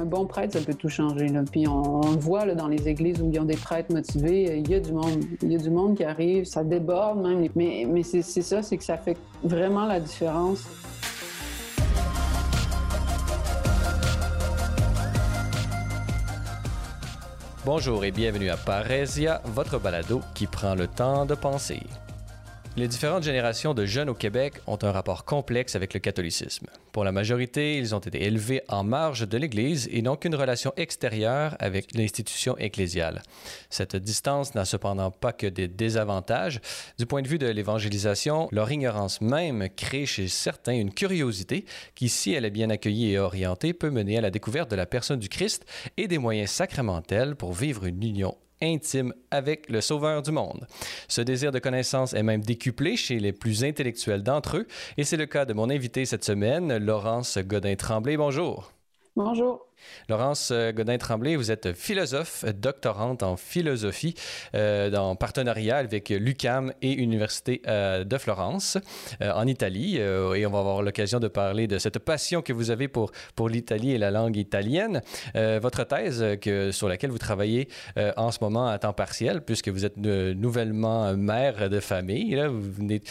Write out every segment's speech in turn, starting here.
Un bon prêtre, ça peut tout changer. Puis on, le voit là, dans les églises où ils ont des prêtres motivés, il y a du monde. Il y a du monde qui arrive, ça déborde même. Mais, mais c'est ça, c'est que ça fait vraiment la différence. Bonjour et bienvenue à Parésia, votre balado qui prend le temps de penser. Les différentes générations de jeunes au Québec ont un rapport complexe avec le catholicisme. Pour la majorité, ils ont été élevés en marge de l'Église et n'ont qu'une relation extérieure avec l'institution ecclésiale. Cette distance n'a cependant pas que des désavantages. Du point de vue de l'évangélisation, leur ignorance même crée chez certains une curiosité qui, si elle est bien accueillie et orientée, peut mener à la découverte de la personne du Christ et des moyens sacramentels pour vivre une union intime avec le Sauveur du monde. Ce désir de connaissance est même décuplé chez les plus intellectuels d'entre eux, et c'est le cas de mon invité cette semaine, Laurence Godin-Tremblay. Bonjour. Bonjour. Laurence euh, Godin-Tremblay, vous êtes philosophe, doctorante en philosophie euh, en partenariat avec l'UCAM et l'Université euh, de Florence en Italie. et on va avoir l'occasion de parler de cette passion que vous avez pour, pour l'Italie et la langue italienne. votre thèse sur laquelle vous travaillez en ce moment à temps partiel, puisque vous êtes nouvellement mère de famille, vous venez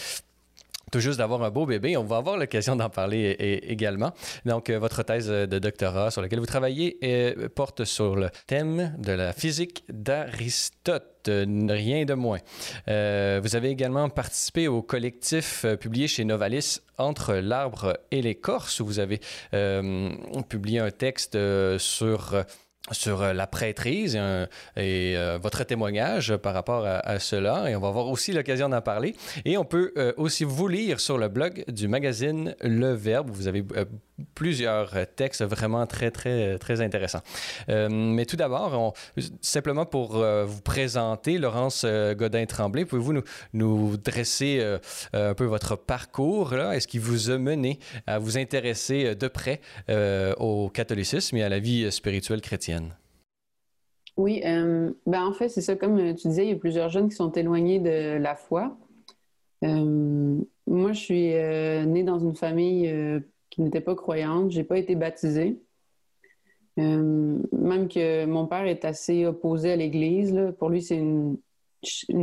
tout juste d'avoir un beau bébé. On va avoir l'occasion d'en parler également. Donc, euh, votre thèse de doctorat sur laquelle vous travaillez euh, porte sur le thème de la physique d'Aristote rien de moins. Euh, vous avez également participé au collectif publié chez Novalis Entre l'arbre et l'écorce, où vous avez publié un texte sur sur euh, la prêtrise et, euh, votre témoignage par rapport à, cela. Et on va avoir aussi l'occasion d'en parler. Et on peut euh, aussi vous lire sur le blog du magazine Le Verbe. Vous avez plusieurs textes vraiment très, très, très intéressants. mais tout d'abord, simplement pour vous présenter, Laurence Godin-Tremblay, pouvez-vous nous, dresser un peu votre parcours? Est-ce qui vous a mené à vous intéresser de près au catholicisme et à la vie spirituelle chrétienne? Oui, euh, ben en fait, c'est ça, comme tu disais, il y a plusieurs jeunes qui sont éloignés de la foi. Euh, moi, je suis euh, née dans une famille qui n'était pas croyante. J'ai pas été baptisée. même que mon père est assez opposé à l'Église. Pour lui, c'est une,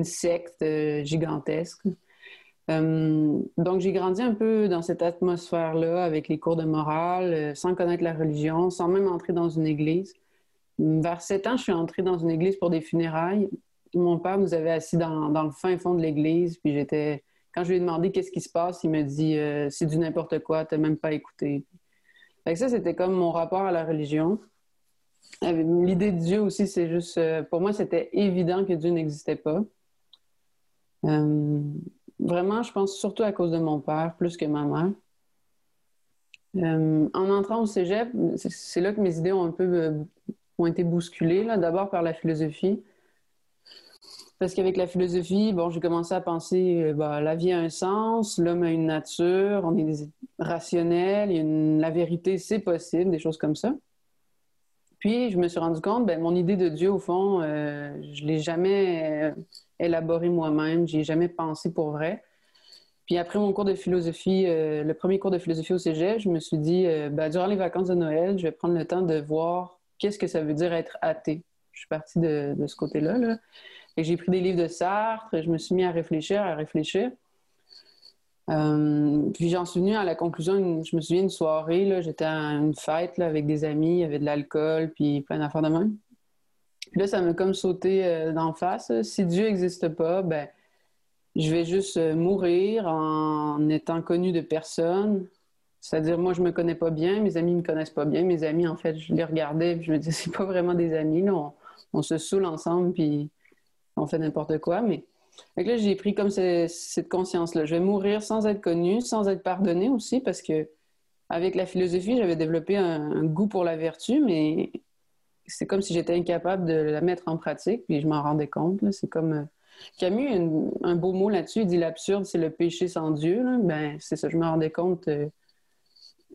secte gigantesque. donc, j'ai grandi un peu dans cette atmosphère-là, avec les cours de morale, sans connaître la religion, sans même entrer dans une église. Vers 7 ans, je suis entrée dans une église pour des funérailles. Mon père nous avait assis dans, le fin fond de l'église, puis j'étais... Quand je lui ai demandé qu'est-ce qui se passe, il me dit euh, c'est du n'importe quoi, t'as même pas écouté. Ça, c'était comme mon rapport à la religion. L'idée de Dieu aussi, c'est juste... Euh, pour moi, c'était évident que Dieu n'existait pas. Euh, vraiment, je pense surtout à cause de mon père, plus que ma mère. en entrant au cégep, c'est là que mes idées ont un peu ont été bousculés, là, d'abord par la philosophie. Parce qu'avec la philosophie, bon, j'ai commencé à penser, euh, bah, la vie a un sens, l'homme a une nature, on est rationnel, la vérité, c'est possible, des choses comme ça. Puis, je me suis rendu compte, ben, mon idée de Dieu, au fond, euh, je l'ai jamais euh, élaborée moi-même, j'y ai jamais pensé pour vrai. Puis après mon cours de philosophie, le premier cours de philosophie au cégep, je me suis dit, ben, durant les vacances de Noël, je vais prendre le temps de voir qu'est-ce que ça veut dire être athée? Je suis partie de, ce côté-là. Et j'ai pris des livres de Sartre, et je me suis mis à réfléchir, à réfléchir. Euh, puis j'en suis venue à la conclusion, je me souviens d'une soirée, j'étais à une fête avec des amis, il y avait de l'alcool, puis plein d'affaires de même. Là, ça m'a comme sauté euh, d'en face. Si Dieu n'existe pas, ben, je vais juste euh, mourir en étant connu de personne, c'est-à-dire, moi, je me connais pas bien, mes amis me connaissent pas bien. Mes amis, en fait, je les regardais, et je me disais, c'est pas vraiment des amis. On, se saoule ensemble, puis on fait n'importe quoi. Mais là, j'ai pris comme cette conscience-là. Je vais mourir sans être connu, sans être pardonné aussi, parce que avec la philosophie, j'avais développé un, goût pour la vertu, mais c'est comme si j'étais incapable de la mettre en pratique, puis je m'en rendais compte. C'est comme euh, Camus a un beau mot là-dessus. Il dit l'absurde, c'est le péché sans Dieu. Ben, c'est ça. Je me rendais compte. Euh,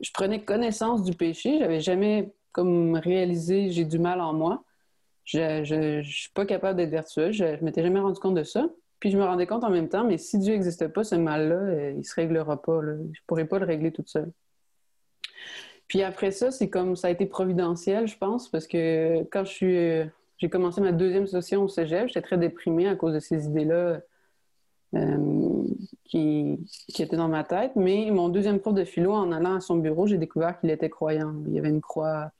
je prenais connaissance du péché. J'avais jamais comme réalisé j'ai du mal en moi. Je, ne suis pas capable d'être vertueux. Je, ne m'étais jamais rendu compte de ça. Puis je me rendais compte en même temps, mais si Dieu n'existe pas, ce mal-là, il euh, il se réglera pas. Là. Je pourrais pas le régler toute seule. Puis après ça, c'est comme ça a été providentiel, je pense, parce que quand je suis, j'ai commencé ma deuxième session au cégep, j'étais très déprimée à cause de ces idées-là euh, qui, étaient dans ma tête. Mais mon deuxième prof de philo, en allant à son bureau, j'ai découvert qu'il était croyant. Il y avait une croix.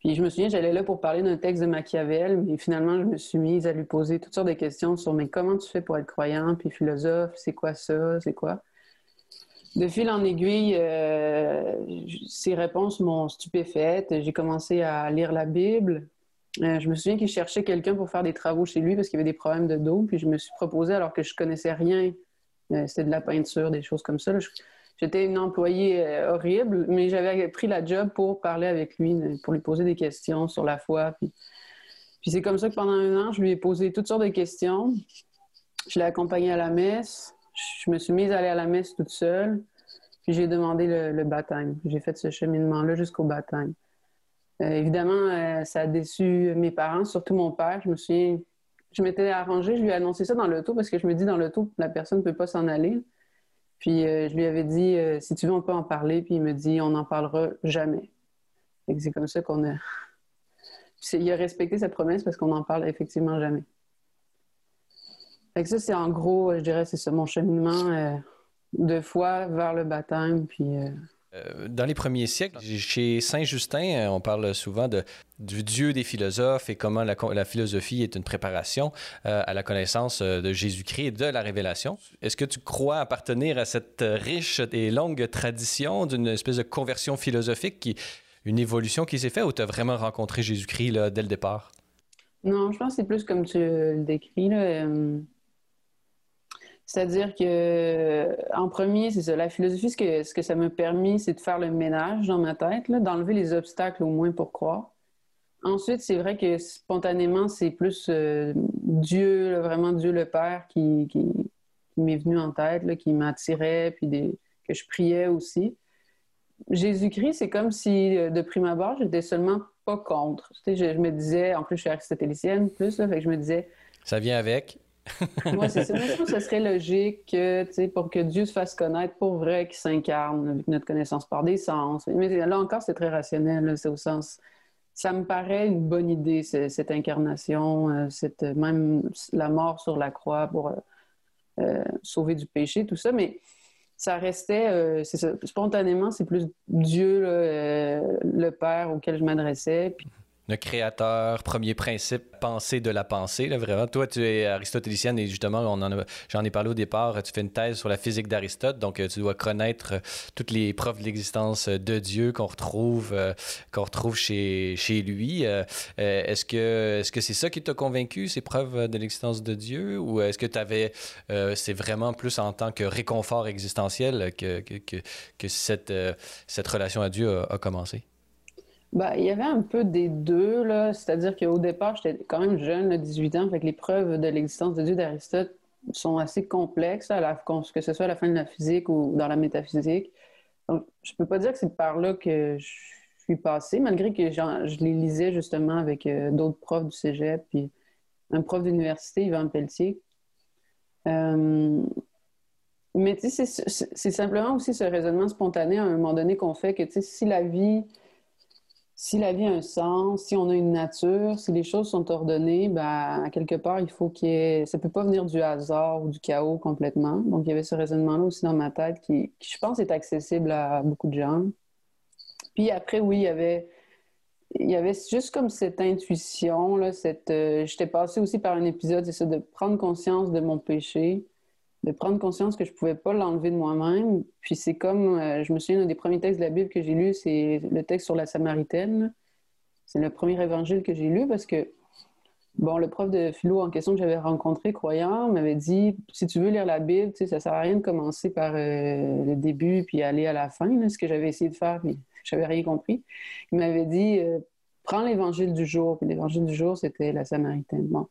Puis je me souviens, j'allais là pour parler d'un texte de Machiavel, mais finalement, je me suis mise à lui poser toutes sortes de questions sur mais comment tu fais pour être croyant, puis philosophe, c'est quoi ça, c'est quoi? De fil en aiguille, euh, ces réponses m'ont stupéfaite. J'ai commencé à lire la Bible. Euh, je me souviens qu'il cherchait quelqu'un pour faire des travaux chez lui parce qu'il avait des problèmes de dos. Puis je me suis proposé alors que je connaissais rien. Euh, c'était de la peinture, des choses comme ça. J'étais une employée euh, horrible, mais j'avais pris la job pour parler avec lui, pour lui poser des questions sur la foi. Puis, c'est comme ça que pendant un an, je lui ai posé toutes sortes de questions. Je l'ai accompagné à la messe. Je me suis mise à aller à la messe toute seule. Puis j'ai demandé le, baptême. J'ai fait ce cheminement-là jusqu'au baptême. Euh, évidemment, ça a déçu mes parents, surtout mon père. Je me suis, je m'étais arrangée, je lui ai annoncé ça dans l'auto parce que je me dis dans l'auto, la personne ne peut pas s'en aller. Puis euh, je lui avais dit, euh, si tu veux, on peut en parler. Puis il me dit, on n'en parlera jamais. c'est comme ça qu'on a. il a respecté sa promesse parce qu'on n'en parle effectivement jamais. Fait ça, c'est en gros, je dirais, c'est ça, mon cheminement euh, de foi vers le baptême. Puis euh, dans les premiers siècles, chez Saint-Justin, euh, on parle souvent de, du Dieu des philosophes et comment la, philosophie est une préparation euh, à la connaissance de Jésus-Christ et de la révélation. Est-ce que tu crois appartenir à cette riche et longue tradition d'une espèce de conversion philosophique, qui, une évolution qui s'est faite, ou tu as vraiment rencontré Jésus-Christ dès le départ? Non, je pense que c'est plus comme tu le décris. Là. C'est-à-dire que, en premier, c'est ça. La philosophie, ce que, ce que ça m'a permis, c'est de faire le ménage dans ma tête, d'enlever les obstacles au moins pour croire. Ensuite, c'est vrai que spontanément, c'est plus euh, Dieu, vraiment Dieu le Père, qui, m'est venu en tête, qui m'attirait, puis que je priais aussi. Jésus-Christ, c'est comme si, euh, de prime abord, j'étais seulement pas contre. je, je, me disais, en plus, je suis aristotélicienne, plus, là, fait que je me disais. Ça vient avec. Moi, c'est. Moi, je trouve que ce serait logique que, pour que Dieu se fasse connaître pour vrai qu'il s'incarne avec notre connaissance par des sens. Mais là encore, c'est très rationnel. C'est au sens. Ça me paraît une bonne idée, cette incarnation, euh, cette, même la mort sur la croix pour euh, euh, sauver du péché, tout ça. Mais ça restait, spontanément, c'est plus Dieu, le Père auquel je m'adressais. Le créateur, premier principe, pensée de la pensée. Là, vraiment, toi, tu es aristotélicienne et justement, j'en ai parlé au départ. Tu fais une thèse sur la physique d'Aristote, donc euh, tu dois connaître euh, toutes les preuves de l'existence de Dieu qu'on retrouve, euh, qu'on retrouve chez, lui. est-ce que est-ce que c'est ça qui t'a convaincu, ces preuves de l'existence de Dieu, ou est-ce que tu avais, c'est vraiment plus en tant que réconfort existentiel que, que, que, cette, cette relation à Dieu a commencé? Ben, il y avait un peu des deux, là. C'est-à-dire qu'au départ, j'étais quand même jeune, 18 ans, fait les preuves de l'existence de Dieu d'Aristote sont assez complexes, à la, que ce soit à la fin de la physique ou dans la métaphysique. Donc, je peux pas dire que c'est par là que je suis passée, malgré que je les lisais justement avec euh, d'autres profs du cégep, puis un prof d'université, Yvan Pelletier. Euh, mais tu sais, c'est simplement aussi ce raisonnement spontané à un moment donné qu'on fait que, tu sais, si la vie si la vie a un sens, si on a une nature, si les choses sont ordonnées, ben, à quelque part, il faut qu'il y ait... Ça peut pas venir du hasard ou du chaos complètement. Donc, il y avait ce raisonnement-là aussi dans ma tête qui, je pense, est accessible à beaucoup de gens. Puis après, oui, il y avait... Il y avait juste comme cette intuition, là, cette... Euh, j'étais passée aussi par un épisode, c'est ça, de prendre conscience de mon péché, de prendre conscience que je pouvais pas l'enlever de moi-même. Puis c'est comme, euh, je me souviens, un des premiers textes de la Bible que j'ai lu, c'est le texte sur la Samaritaine. C'est le premier évangile que j'ai lu parce que, bon, le prof de philo en question que j'avais rencontré, croyant, m'avait dit, si tu veux lire la Bible, tu sais, ça sert à rien de commencer par euh, le début puis aller à la fin, ce que j'avais essayé de faire, puis j'avais rien compris. Il m'avait dit, euh, prends l'évangile du jour. Puis l'évangile du jour, c'était la Samaritaine. Bon.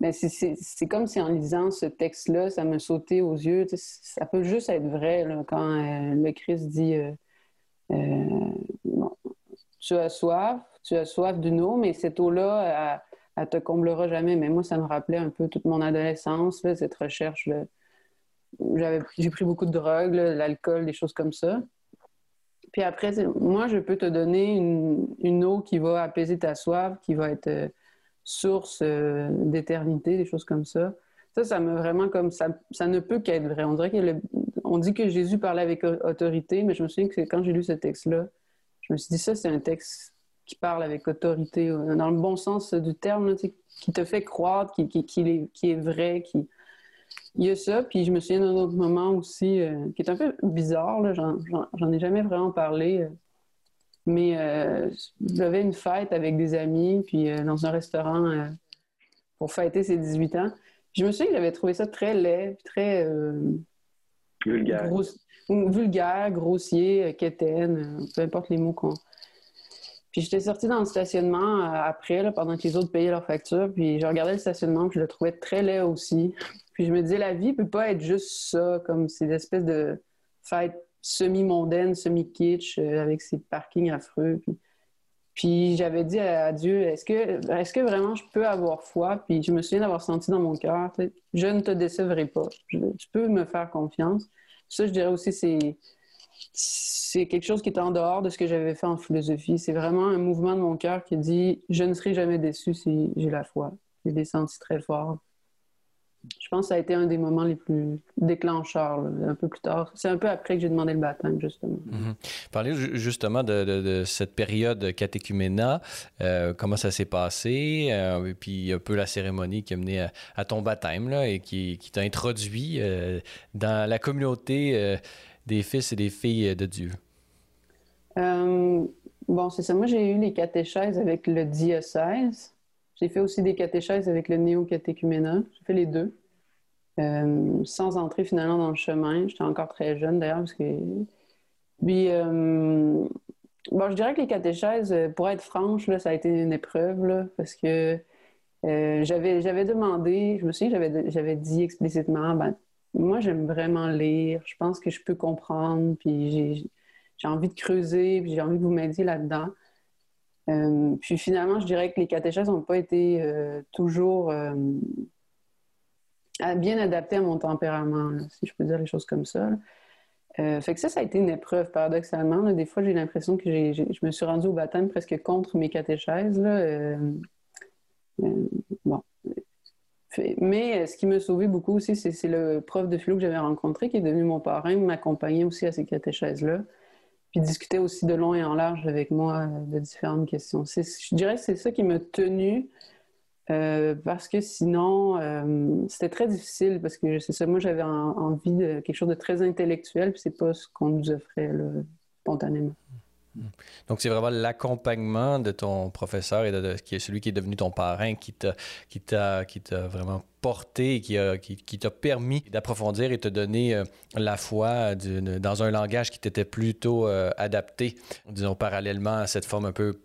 Mais c'est comme si en lisant ce texte-là, ça me sautait aux yeux. Ça peut juste être vrai quand euh, le Christ dit euh, euh, Tu as soif, tu as soif d'une eau, mais cette eau-là, elle, ne te comblera jamais. Mais moi, ça me rappelait un peu toute mon adolescence, cette recherche. J'ai pris beaucoup de drogue, l'alcool, des choses comme ça. Puis après, moi, je peux te donner une, eau qui va apaiser ta soif, qui va être source euh, d'éternité, des choses comme ça. Ça, ça me vraiment comme ça, ça ne peut qu'être vrai. On dirait que on dit que Jésus parlait avec autorité, mais je me souviens que quand j'ai lu ce texte-là, je me suis dit ça, c'est un texte qui parle avec autorité, euh, dans le bon sens du terme, qui te fait croire, qui, qui, qui, est, qui est vrai, qui, il y a ça, puis je me souviens d'un autre moment aussi euh, qui est un peu bizarre, j'en ai jamais vraiment parlé, mais euh, j'avais une fête avec des amis, puis dans un restaurant pour fêter ses 18 ans. Je me souviens que j'avais trouvé ça très laid, très... vulgaire. vulgaire, grossier, quétaine, peu importe les mots qu'on... Puis j'étais sortie dans le stationnement après, pendant que les autres payaient leurs factures, puis je regardais le stationnement, puis je le trouvais très laid aussi. Puis je me disais, la vie peut pas être juste ça, comme ces espèces de fêtes semi-mondaines, semi-kitsch, euh, avec ces parkings affreux. Puis, j'avais dit à Dieu, est-ce que, est que vraiment je peux avoir foi? Puis je me souviens d'avoir senti dans mon cœur, je ne te décevrai pas. tu peux me faire confiance. Ça, je dirais aussi, c'est c'est quelque chose qui est en dehors de ce que j'avais fait en philosophie. C'est vraiment un mouvement de mon cœur qui dit je ne serai jamais déçu si j'ai la foi. J'ai des sentis très forts je pense que ça a été un des moments les plus déclencheurs, un peu plus tard. C'est un peu après que j'ai demandé le baptême, justement. Mhm. Parlez justement de, cette période catéchuménat, euh, comment ça s'est passé, euh, et puis un peu la cérémonie qui a mené à, ton baptême là, et qui, t'a introduit euh, dans la communauté des fils et des filles de Dieu. bon, c'est ça. Moi, j'ai eu les catéchèses avec le diocèse. J'ai fait aussi des catéchèses avec le néo-catéchuménat. J'ai fait les deux. Euh, sans entrer finalement dans le chemin. J'étais encore très jeune d'ailleurs que. Puis, euh, bon, je dirais que les catéchèses, pour être franche, ça a été une épreuve parce que euh, j'avais, demandé, je me souviens, j'avais, j'avais dit explicitement, ben, moi j'aime vraiment lire, je pense que je peux comprendre, puis j'ai, j'ai envie de creuser, puis j'ai envie que vous m'aidiez là-dedans. Euh, puis finalement, je dirais que les catéchèses n'ont pas été euh, toujours euh, bien adaptées à mon tempérament, si je peux dire les choses comme ça. fait que ça, ça a été une épreuve, paradoxalement. Des fois, j'ai l'impression que je me suis rendue au baptême presque contre mes catéchèses. bon. Mais ce qui m'a sauvé beaucoup aussi, c'est le prof de philo que j'avais rencontré, qui est devenu mon parrain, m'accompagnait aussi à ces catéchèses-là puis discuter aussi de long et en large avec moi euh, de différentes questions. Je dirais que c'est ça qui m'a tenu euh, parce que sinon, euh, c'était très difficile parce que c'est ça, moi j'avais envie de quelque chose de très intellectuel, puis c'est pas ce qu'on nous offrait spontanément. Donc, c'est vraiment l'accompagnement de ton professeur et de, qui est celui qui est devenu ton parrain qui t'a, vraiment porté, qui t'a permis d'approfondir et te donner euh, la foi dans un langage qui t'était plutôt euh, adapté, disons, parallèlement à cette forme un peu,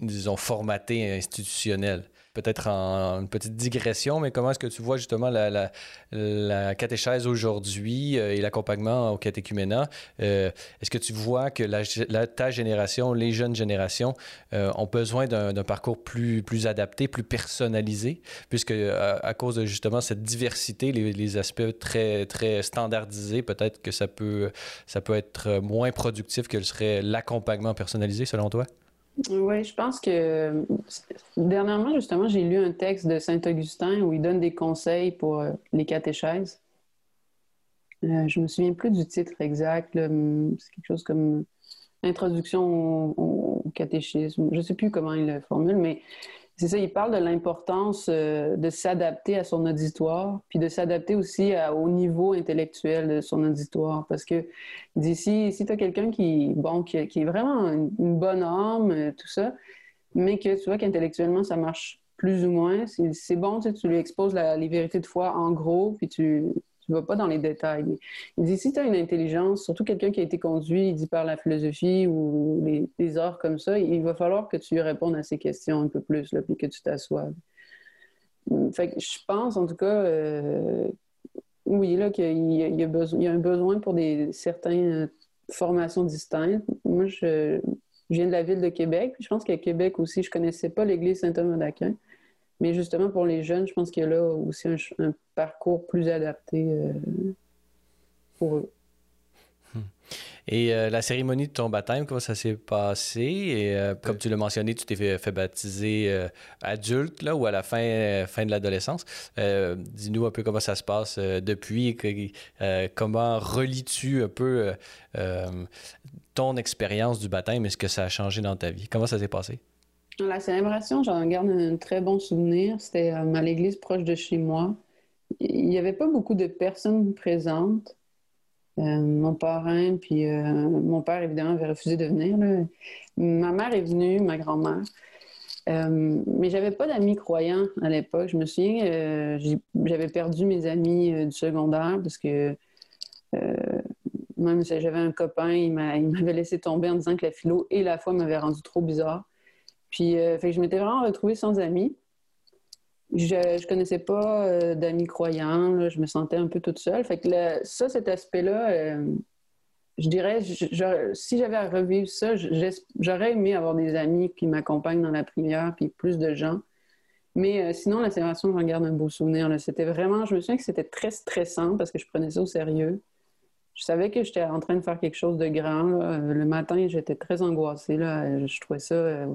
disons, formatée institutionnelle peut-être en une petite digression, mais comment est-ce que tu vois justement la, la, catéchèse aujourd'hui euh, et l'accompagnement au catéchuménat? Euh, est-ce que tu vois que la, ta génération, les jeunes générations, euh, ont besoin d'un parcours plus, plus adapté, plus personnalisé, puisque à, cause de justement cette diversité, les, les aspects très, très standardisés, peut-être que ça peut, ça peut être moins productif que serait l'accompagnement personnalisé selon toi? Oui, je pense que dernièrement, justement, j'ai lu un texte de Saint-Augustin où il donne des conseils pour euh, les catéchèses. Euh, je me souviens plus du titre exact. C'est quelque chose comme Introduction au, au catéchisme. Je ne sais plus comment il le formule, mais c'est ça, il parle de l'importance euh, de s'adapter à son auditoire, puis de s'adapter aussi au niveau intellectuel de son auditoire. Parce que d'ici, si tu as quelqu'un qui, bon, qui, est vraiment une, bonne âme, euh, tout ça, mais que tu vois qu'intellectuellement ça marche plus ou moins, c'est bon, tu, tu lui exposes les vérités de foi en gros, puis tu, tu ne vas pas dans les détails. Il dit si tu as une intelligence, surtout quelqu'un qui a été conduit, il dit par la philosophie ou les, arts comme ça, il va falloir que tu répondes à ces questions un peu plus, puis que tu t'assoies. Fait que je pense, en tout cas, euh, oui, là, qu'il y, a, il y a un besoin pour des certaines formations distinctes. Moi, je, viens de la ville de Québec. Je pense qu'à Québec aussi, je connaissais pas l'église Saint-Thomas d'Aquin. Mais justement, pour les jeunes, je pense qu'il y a là aussi un, parcours plus adapté euh, pour eux. Hmm. Et euh, la cérémonie de ton baptême, comment ça s'est passé? Et euh, comme tu l'as mentionné, tu t'es fait, baptiser euh, adulte là, ou à la fin, fin de l'adolescence. Dis-nous un peu comment ça se passe depuis. comment relis-tu un peu ton expérience du baptême et ce que ça a changé dans ta vie? Comment ça s'est passé? La célébration, j'en garde un très bon souvenir. C'était à l'église proche de chez moi. Il n'y avait pas beaucoup de personnes présentes. Euh, mon parrain, puis euh, mon père, évidemment, avait refusé de venir. Ma mère est venue, ma grand-mère. Euh, mais j'avais pas d'amis croyants à l'époque. Je me souviens, euh, j'avais perdu mes amis du secondaire parce que même si j'avais un copain, il m'avait laissé tomber en disant que la philo et la foi m'avaient rendu trop bizarre. Puis, fait je m'étais vraiment retrouvée sans amis. Je ne connaissais pas euh, d'amis croyants, je me sentais un peu toute seule. Fait que ça, cet aspect-là, euh, je dirais, si j'avais à revivre ça, j'aurais aimé avoir des amis qui m'accompagnent dans la prière, puis plus de gens. Mais euh, sinon, la célébration, j'en garde un beau souvenir. C'était vraiment, je me souviens que c'était très stressant parce que je prenais ça au sérieux. Je savais que j'étais en train de faire quelque chose de grand. Le matin, j'étais très angoissée. Je trouvais ça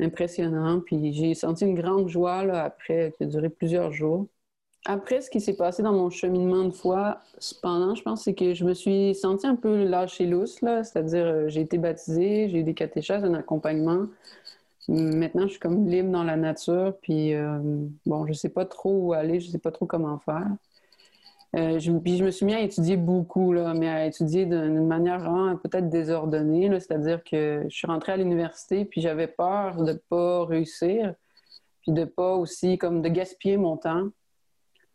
impressionnant. Puis j'ai senti une grande joie là, après, qui a duré plusieurs jours. Après, ce qui s'est passé dans mon cheminement de foi, cependant, je pense, c'est que je me suis sentie un peu lâchée lousse, c'est-à-dire euh, j'ai été baptisée, j'ai eu des catéchèses, un accompagnement. Maintenant, je suis comme libre dans la nature, puis euh, bon, je sais pas trop où aller, je sais pas trop comment faire. Euh, je, puis je me suis mis à étudier beaucoup, là, mais à étudier d'une manière peut-être désordonnée. C'est-à-dire que je suis rentrée à l'université, puis j'avais peur de ne pas réussir, puis de pas aussi, comme de gaspiller mon temps.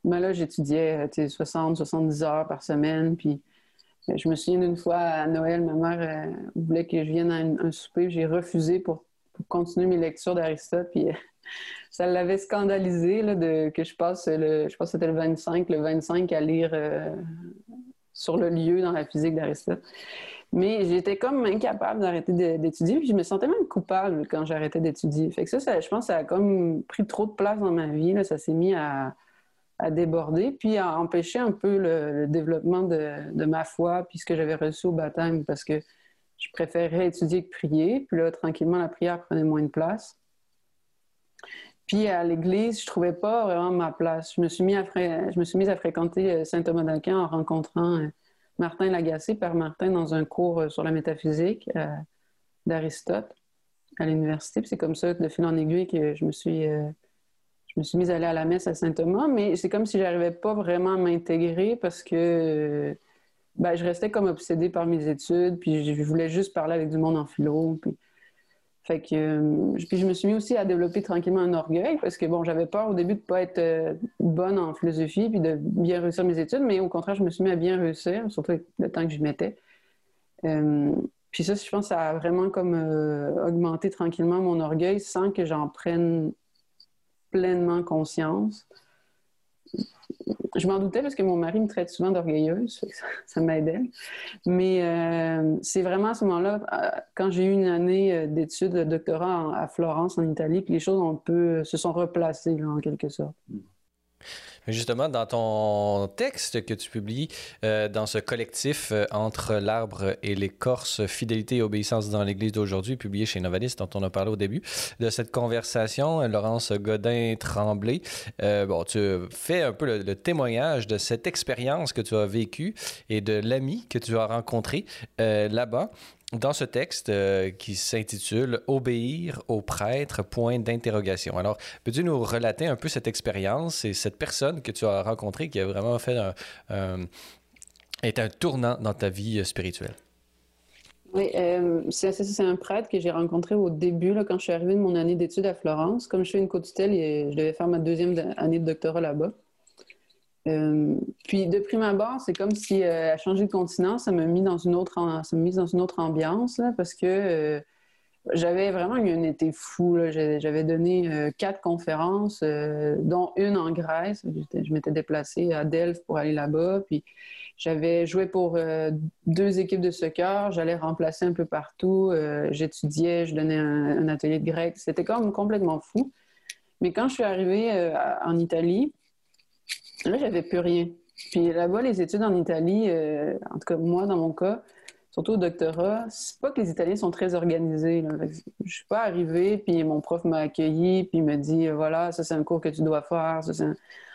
Mais là, j'étudiais 60, 70 heures par semaine, puis euh, je me souviens d'une fois à Noël, ma mère euh, voulait que je vienne à un, souper, j'ai refusé pour, pour, continuer mes lectures d'Aristote, puis ça l'avait scandalisé de, que je passe, le, je pense que c'était le 25, le 25 à lire euh, sur le lieu dans la physique d'Aristote. Mais j'étais comme incapable d'arrêter d'étudier, puis je me sentais même coupable quand j'arrêtais d'étudier. Fait que ça, je pense que ça a comme pris trop de place dans ma vie. Ça s'est mis à, à, déborder, puis à empêcher un peu le, développement de, de, ma foi, puis ce que j'avais reçu au baptême, parce que je préférais étudier que prier. Puis là, tranquillement, la prière prenait moins de place. Puis à l'église, je trouvais pas vraiment ma place. Je me suis mis à, je me suis mise à fréquenter euh, Saint Thomas d'Aquin en rencontrant euh, Martin Lagacé, Père Martin, dans un cours euh, sur la métaphysique d'Aristote à l'université. Puis c'est comme ça, de fil en aiguille, que je me suis, je me suis mise à aller à la messe à Saint Thomas. Mais c'est comme si j'arrivais pas vraiment à m'intégrer parce que ben, je restais comme obsédée par mes études. Puis je voulais juste parler avec du monde en philo. Puis fait que, euh, puis je me suis mis aussi à développer tranquillement un orgueil parce que bon, j'avais peur au début de pas être euh, bonne en philosophie puis de bien réussir mes études, mais au contraire, je me suis mis à bien réussir, surtout le temps que je mettais. Euh, puis ça, je pense, ça a vraiment comme augmenté tranquillement mon orgueil sans que j'en prenne pleinement conscience je m'en doutais parce que mon mari me traite souvent d'orgueilleuse, ça, m'aidait. Mais euh, c'est vraiment à ce moment-là, euh, quand j'ai eu une année euh, d'études de doctorat à Florence, en Italie, que les choses ont peu, se sont replacées, en quelque sorte. Justement, dans ton texte que tu publies euh, dans ce collectif euh, Entre l'arbre et l'écorce, fidélité et obéissance dans l'Église d'aujourd'hui, publié chez Novalis, dont on a parlé au début de cette conversation, euh, Laurence Godin-Tremblay, bon, tu fais un peu le, témoignage de cette expérience que tu as vécue et de l'ami que tu as rencontré là-bas dans ce texte euh, qui s'intitule Obéir au prêtre, point d'interrogation. Alors, peux-tu nous relater un peu cette expérience et cette personne que tu as rencontrée qui a vraiment fait un, est un tournant dans ta vie spirituelle? Oui, euh, c'est un prêtre que j'ai rencontré au début, là, quand je suis arrivée de mon année d'études à Florence. Comme je fais une co-tutelle, je devais faire ma deuxième année de doctorat là-bas. Euh, puis de prime abord, c'est comme si euh, a changé de continent, ça m'a mis dans une autre, ça mis dans une autre ambiance parce que euh, j'avais vraiment eu un été fou. J'avais donné quatre conférences, dont une en Grèce. Je m'étais déplacée à Delphes pour aller là-bas. Puis j'avais joué pour deux équipes de soccer. J'allais remplacer un peu partout. J'étudiais, je donnais un, un, atelier de grec. C'était comme complètement fou. Mais quand je suis arrivée en Italie, Là, j'avais plus rien. Puis là-bas, les études en Italie, euh, en tout cas moi, dans mon cas, surtout au doctorat, c'est pas que les Italiens sont très organisés. Là. Je suis pas arrivée, puis mon prof m'a accueilli, puis il me dit voilà, ça c'est un cours que tu dois faire.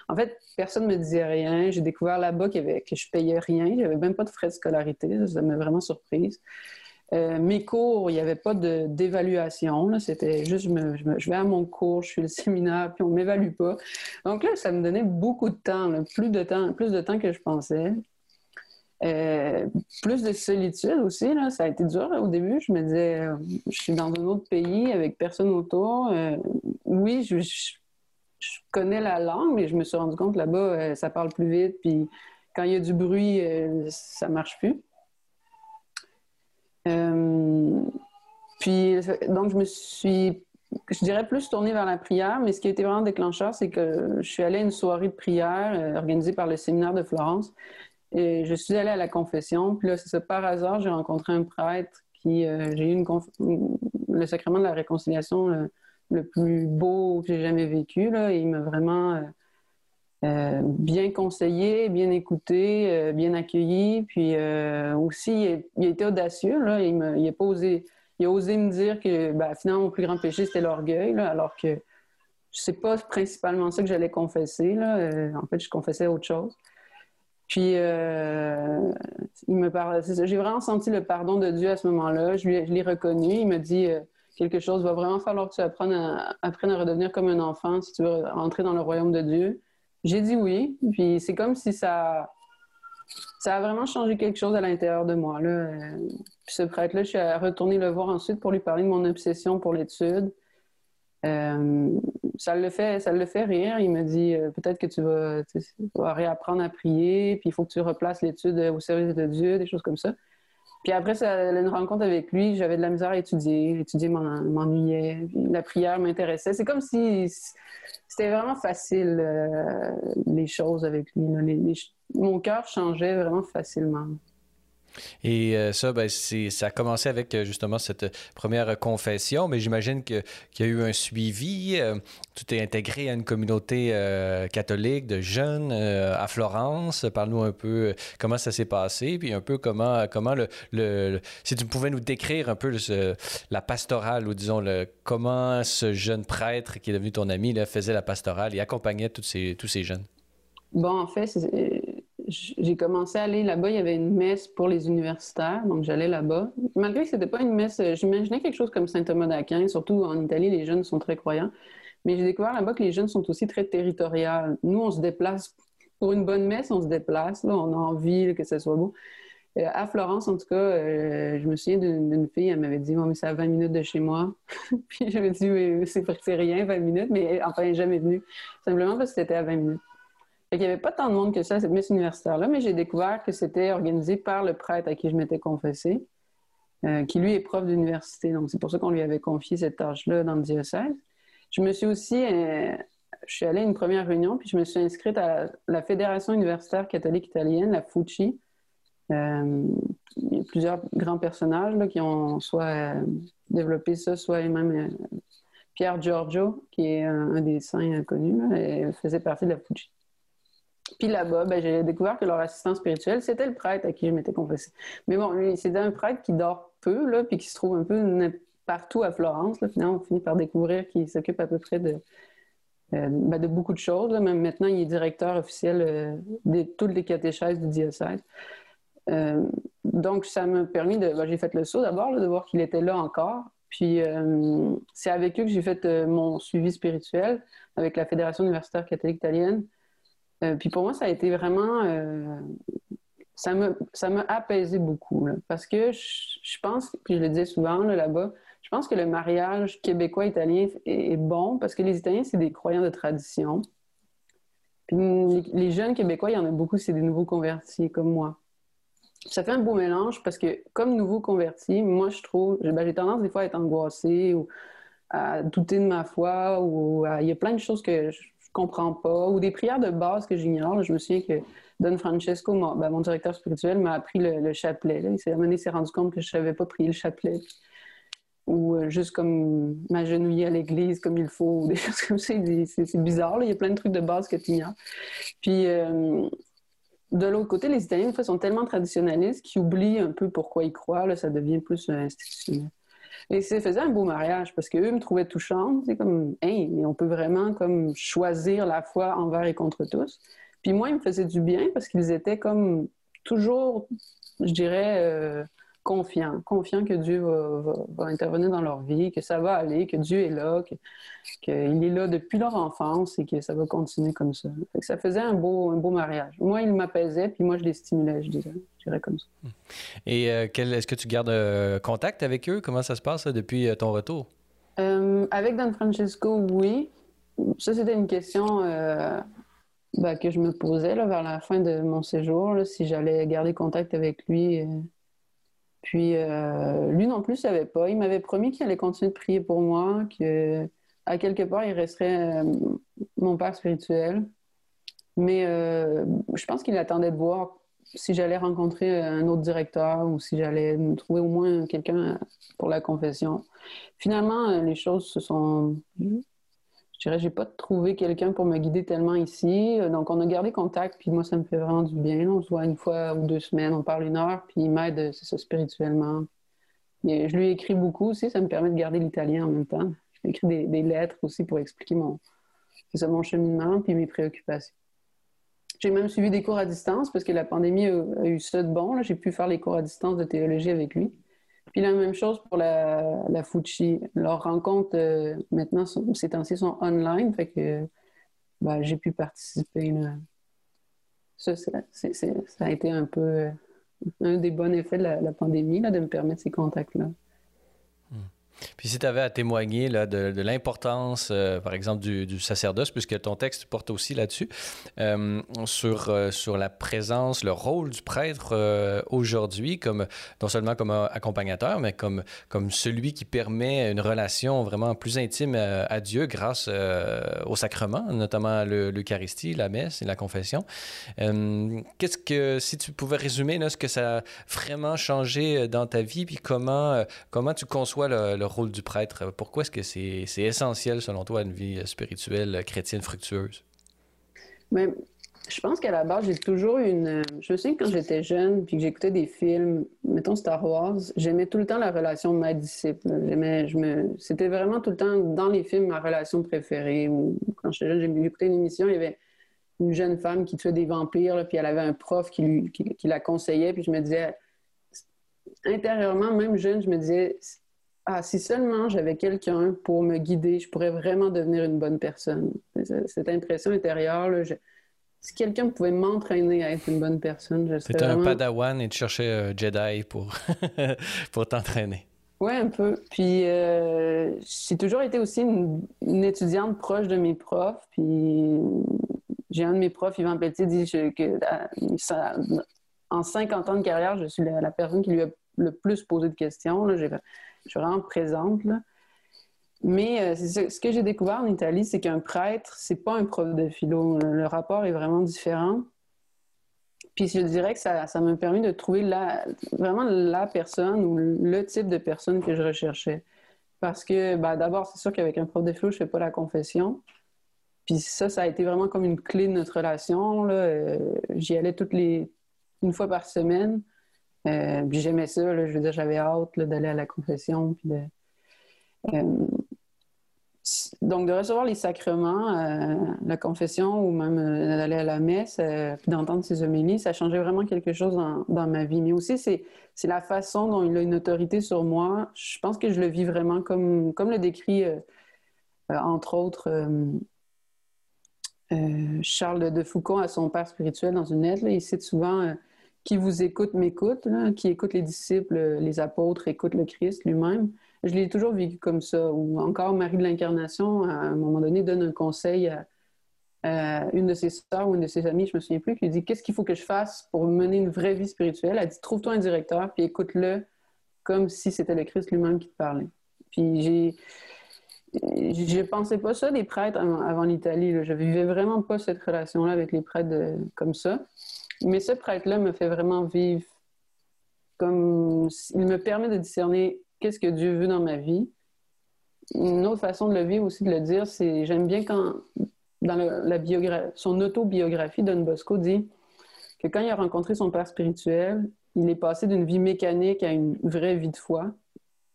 En fait, personne ne me disait rien. J'ai découvert là-bas que je payais rien. J'avais même pas de frais de scolarité. Ça m'a vraiment surprise. Euh, mes cours, il n'y avait pas d'évaluation. C'était juste, je, vais à mon cours, je suis le séminaire, puis on ne m'évalue pas. Donc là, ça me donnait beaucoup de temps, plus de temps, plus de temps que je pensais. Euh, plus de solitude aussi, ça a été dur au début. Je me disais, euh, je suis dans un autre pays avec personne autour. oui, je, connais la langue, mais je me suis rendu compte là-bas, ça parle plus vite. Puis quand il y a du bruit, ça marche plus. Euh, puis, donc, je me suis, je dirais, plus tournée vers la prière, mais ce qui a été vraiment déclencheur, c'est que je suis allée à une soirée de prière euh, organisée par le séminaire de Florence. Et je suis allée à la confession. Puis là, c'est ça, par hasard, j'ai rencontré un prêtre qui, euh, j'ai eu le sacrement de la réconciliation le plus beau que j'ai jamais vécu. Là, il m'a vraiment euh, bien conseillé, bien écouté, euh, bien accueilli. Puis euh, aussi, il, a été audacieux. Il, me, il, a osé, il a osé me dire que ben, finalement, mon plus grand péché, c'était l'orgueil, alors que sais pas principalement ça que j'allais confesser. En fait, je confessais autre chose. Puis, il me parle. J'ai vraiment senti le pardon de Dieu à ce moment-là. Je, l'ai reconnu. Il me dit quelque chose va vraiment falloir que tu apprennes à, apprennes redevenir comme un enfant si tu veux rentrer dans le royaume de Dieu. J'ai dit oui, puis c'est comme si ça, ça a vraiment changé quelque chose à l'intérieur de moi. Là. Puis ce prêtre-là, je suis retournée le voir ensuite pour lui parler de mon obsession pour l'étude. Euh, ça le fait, ça le fait rire. Il me dit euh, peut-être que tu vas, tu vas, réapprendre à prier, puis il faut que tu replaces l'étude au service de Dieu, des choses comme ça. Puis après, ça, une rencontre avec lui, j'avais de la misère à étudier. Étudier m'ennuyait. La prière m'intéressait. C'est comme si c'était vraiment facile, euh, les choses avec lui. mon cœur changeait vraiment facilement. Et euh, ça, ben, ça a commencé avec euh, justement cette première confession, mais j'imagine qu'il y a eu un suivi. Euh, tu t'es intégré à une communauté catholique de jeunes à Florence. Parle-nous un peu comment ça s'est passé, puis un peu comment, comment le, Si tu pouvais nous décrire un peu la pastorale, ou disons le, comment ce jeune prêtre qui est devenu ton ami là, faisait la pastorale et accompagnait tous ces, tous ces jeunes. Bon, en fait, j'ai commencé à aller là-bas. Il y avait une messe pour les universitaires, donc j'allais là-bas. Malgré que c'était pas une messe, euh, j'imaginais quelque chose comme Saint Thomas d'Aquin. Surtout en Italie, les jeunes sont très croyants. Mais j'ai découvert là-bas que les jeunes sont aussi très territoriaux. Nous, on se déplace pour une bonne messe, on se déplace. Là, on a envie que ça soit beau. Euh, à Florence, en tout cas, euh, je me souviens d'une fille, elle m'avait dit, bon, mais c'est à 20 minutes de chez moi. Puis j'avais dit, c'est rien, 20 minutes, mais enfin, elle n'est jamais venue. Simplement parce que c'était à 20 minutes. Il n'y avait pas tant de monde que ça cette universitaire-là, mais j'ai découvert que c'était organisé par le prêtre à qui je m'étais confessé, euh, qui lui est prof d'université. Donc, c'est pour ça qu'on lui avait confié cette tâche-là dans le diocèse. Je me suis aussi, euh, je suis allée à une première réunion, puis je me suis inscrite à la Fédération universitaire catholique italienne, la FUCI. Euh, il y a plusieurs grands personnages là, qui ont soit développé ça, soit même Pierre Giorgio, qui est un, des saints connus, faisait partie de la FUCI. Puis là-bas, ben, j'ai découvert que leur assistant spirituel, c'était le prêtre à qui je m'étais confessée. Mais bon, lui, c'était un prêtre qui dort peu, là, puis qui se trouve un peu partout à Florence. Finalement, on finit par découvrir qu'il s'occupe à peu près de, euh, ben, beaucoup de choses. Même maintenant, il est directeur officiel euh, de toutes les catéchèses du diocèse. Euh, donc, ça m'a permis de. Ben, j'ai fait le saut d'abord, de voir qu'il était là encore. Puis, c'est avec eux que j'ai fait mon suivi spirituel avec la Fédération universitaire catholique italienne. Euh, puis pour moi, ça a été vraiment. Euh, ça m'a ça apaisé beaucoup. parce que je, pense, puis je le disais souvent là-bas, je pense que le mariage québécois-italien est, bon parce que les Italiens, c'est des croyants de tradition. Puis les, jeunes Québécois, il y en a beaucoup, c'est des nouveaux convertis comme moi. Ça fait un beau mélange parce que, comme nouveau converti, moi, je trouve, ben, j'ai tendance des fois à être angoissée ou à douter de ma foi ou il y a plein de choses que je, comprends pas, ou des prières de base que j'ignore. Je me souviens que Don Francesco, mon, ben, directeur spirituel, m'a appris le, chapelet. Il s'est rendu compte que je savais pas prier le chapelet. Ou euh, juste comme m'agenouiller à l'église comme il faut, ou des choses comme ça. C'est bizarre, il y a plein de trucs de base que tu ignores. Puis, euh, de l'autre côté, les Italiens, des fois, sont tellement traditionnalistes qu'ils oublient un peu pourquoi ils croient. Ça devient plus institutionnel. Et ça faisait un beau mariage parce qu'eux me trouvaient touchante. C'est comme, hey, mais on peut vraiment comme choisir la foi envers et contre tous. Puis moi, ils me faisaient du bien parce qu'ils étaient comme toujours, je dirais, euh, confiants. Confiants que Dieu va, intervenir dans leur vie, que ça va aller, que Dieu est là, qu'il est là depuis leur enfance et que ça va continuer comme ça. ça faisait un beau, un beau mariage. Moi, il m'apaisait, puis moi, je les stimulais, je dirais, je dirais comme ça. Et euh, est-ce que tu gardes euh, contact avec eux? Comment ça se passe depuis ton retour? avec Don Francesco, oui. Ça, c'était une question bah, que je me posais là, vers la fin de mon séjour, si j'allais garder contact avec lui. Euh. Puis euh, lui non plus ne savait pas. Il m'avait promis qu'il allait continuer de prier pour moi, que à quelque part il resterait euh, mon père spirituel. Mais je pense qu'il attendait de voir si j'allais rencontrer un autre directeur ou si j'allais trouver au moins quelqu'un pour la confession. Finalement, les choses se sont je dirais, j'ai pas trouvé quelqu'un pour me guider tellement ici. Donc, on a gardé contact, puis moi, ça me fait vraiment du bien. On se voit une fois ou deux semaines, on parle une heure, puis il m'aide, c'est ça, spirituellement. Et je lui ai écrit beaucoup aussi, ça me permet de garder l'italien en même temps. Je lui ai écrit des, lettres aussi pour expliquer mon, ça, mon cheminement, puis mes préoccupations. J'ai même suivi des cours à distance parce que la pandémie a, eu ça de bon. J'ai pu faire les cours à distance de théologie avec lui. Puis la même chose pour la, la Fuji. Leurs rencontres, euh, maintenant, ces temps-ci, sont online. Fait que ben, j'ai pu participer. Ça, ça, a été un peu euh, un des bons effets de la, la pandémie, là, de me permettre ces contacts-là. Puis si tu avais à témoigner là, de, l'importance, euh, par exemple, du, sacerdoce, puisque ton texte porte aussi là-dessus, euh, sur, euh, sur la présence, le rôle du prêtre aujourd'hui, comme non seulement comme accompagnateur, mais comme, comme celui qui permet une relation vraiment plus intime à, Dieu grâce au sacrement, notamment l'Eucharistie, la messe et la confession. Qu'est-ce que, si tu pouvais résumer là, ce que ça a vraiment changé dans ta vie, puis comment, comment tu conçois le, le rôle du prêtre? Pourquoi est-ce que c'est essentiel, selon toi, à une vie spirituelle chrétienne fructueuse? Mais je pense qu'à la base, j'ai toujours une. Je me souviens que quand j'étais jeune, puis que j'écoutais des films, mettons Star Wars, j'aimais tout le temps la relation maître-disciple. J'aimais, je me... C'était vraiment tout le temps dans les films ma relation préférée. Quand j'étais jeune, j'écoutais une émission, il y avait une jeune femme qui tuait des vampires, puis elle avait un prof qui, lui, qui la conseillait, puis je me disais, intérieurement, même jeune, je me disais, ah, si seulement j'avais quelqu'un pour me guider, je pourrais vraiment devenir une bonne personne. Cette impression intérieure, si quelqu'un pouvait m'entraîner à être une bonne personne, je serais. C'était un padawan et tu cherchais un Jedi pour, pour t'entraîner. Oui, un peu. Puis euh, j'ai toujours été aussi une, étudiante proche de mes profs. Puis j'ai un de mes profs, Yvan Pelletier, dit que en 50 ans de carrière, je suis la, personne qui lui a le plus posé de questions. Là je suis vraiment présente. Là. Mais euh, ce que j'ai découvert en Italie, c'est qu'un prêtre, c'est pas un prof de philo. Le, rapport est vraiment différent. Puis je dirais que ça, ça m'a permis de trouver la, vraiment la personne ou le type de personne que je recherchais. Parce que ben, d'abord, c'est sûr qu'avec un prof de philo, je fais pas la confession. Puis ça, ça a été vraiment comme une clé de notre relation. Euh, j'y allais toutes les une fois par semaine. Euh, puis j'aimais ça, je veux dire, j'avais hâte d'aller à la confession. Puis de, euh, donc, de recevoir les sacrements, euh, la confession ou même d'aller à la messe, puis d'entendre ces homélies, ça changeait vraiment quelque chose dans, ma vie. Mais aussi, c'est la façon dont il a une autorité sur moi. Je pense que je le vis vraiment comme, comme le décrit, entre autres, Charles de Foucault à son père spirituel dans une lettre. il cite souvent qui vous écoute m'écoute, qui écoute les disciples, les apôtres, écoute le Christ lui-même. Je l'ai toujours vécu comme ça. Ou encore Marie de l'Incarnation, à un moment donné, donne un conseil à, une de ses sœurs ou une de ses amies, je me souviens plus, qui lui dit Qu'est-ce qu'il faut que je fasse pour mener une vraie vie spirituelle? Elle dit Trouve-toi un directeur, puis écoute-le comme si c'était le Christ lui-même qui te parlait. Puis j'ai. Je pensais pas ça des prêtres avant, l'Italie. Je vivais vraiment pas cette relation-là avec les prêtres comme ça. Mais ce prêtre-là me fait vraiment vivre comme il me permet de discerner qu'est-ce que Dieu veut dans ma vie. Une autre façon de le vivre aussi, de le dire, c'est j'aime bien quand dans la biographie, son autobiographie, Don Bosco dit que quand il a rencontré son père spirituel, il est passé d'une vie mécanique à une vraie vie de foi.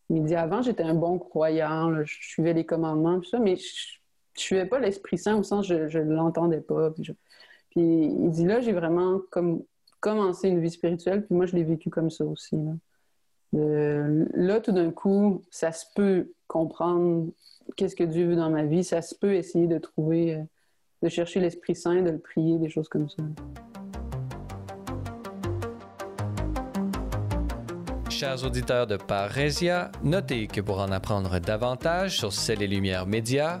Il dit avant, j'étais un bon croyant, je suivais les commandements, tout ça, mais je ne suivais pas l'Esprit Saint au sens je ne l'entendais pas. Il dit là, j'ai vraiment comme commencé une vie spirituelle, puis moi, je l'ai vécu comme ça aussi. là tout d'un coup, ça se peut comprendre qu'est-ce que Dieu veut dans ma vie, ça se peut essayer de trouver, euh, de chercher l'Esprit Saint, de le prier, des choses comme ça. Chers auditeurs de Parésia, notez que pour en apprendre davantage sur Celles et Lumières Médias,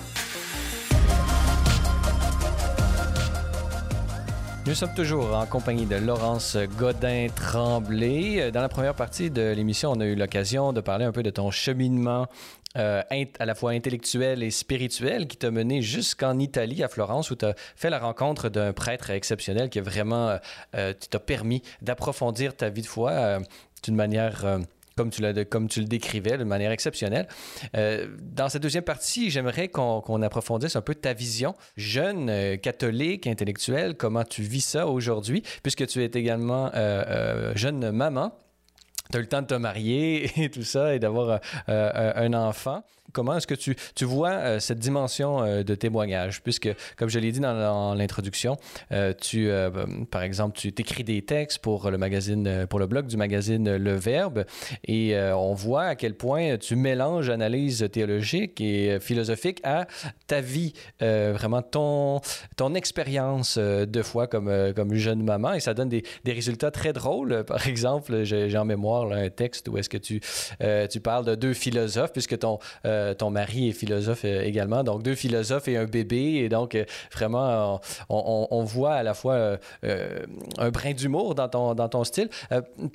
Nous sommes toujours en compagnie de Laurence Godin-Tremblay. Dans la première partie de l'émission, on a eu l'occasion de parler un peu de ton cheminement euh, à la fois intellectuel et spirituel qui t'a mené jusqu'en Italie, à Florence, où tu as fait la rencontre d'un prêtre exceptionnel qui a vraiment euh, euh, t'a permis d'approfondir ta vie de foi d'une manière comme tu, le décrivais de manière exceptionnelle. Euh, dans cette deuxième partie, j'aimerais qu'on approfondisse un peu ta vision jeune, euh, catholique, intellectuelle, comment tu vis ça aujourd'hui, puisque tu es également euh, jeune maman. Tu as eu le temps de te marier et tout ça et d'avoir un enfant. Comment est-ce que tu, vois euh, cette dimension euh, de témoignage? Puisque, comme je l'ai dit dans, l'introduction, euh, tu, par exemple, tu écris des textes pour le magazine, pour le blog du magazine Le Verbe, et on voit à quel point tu mélanges analyse théologique et philosophique à ta vie, vraiment ton, ton expérience de foi comme, jeune maman, et ça donne des, des résultats très drôles. Par exemple, j'ai en mémoire un texte où est-ce que tu, parles de deux philosophes, puisque ton ton mari est philosophe euh, également. Donc, deux philosophes et un bébé. Et donc, euh, vraiment, on, voit à la fois un brin d'humour dans ton, dans ton style.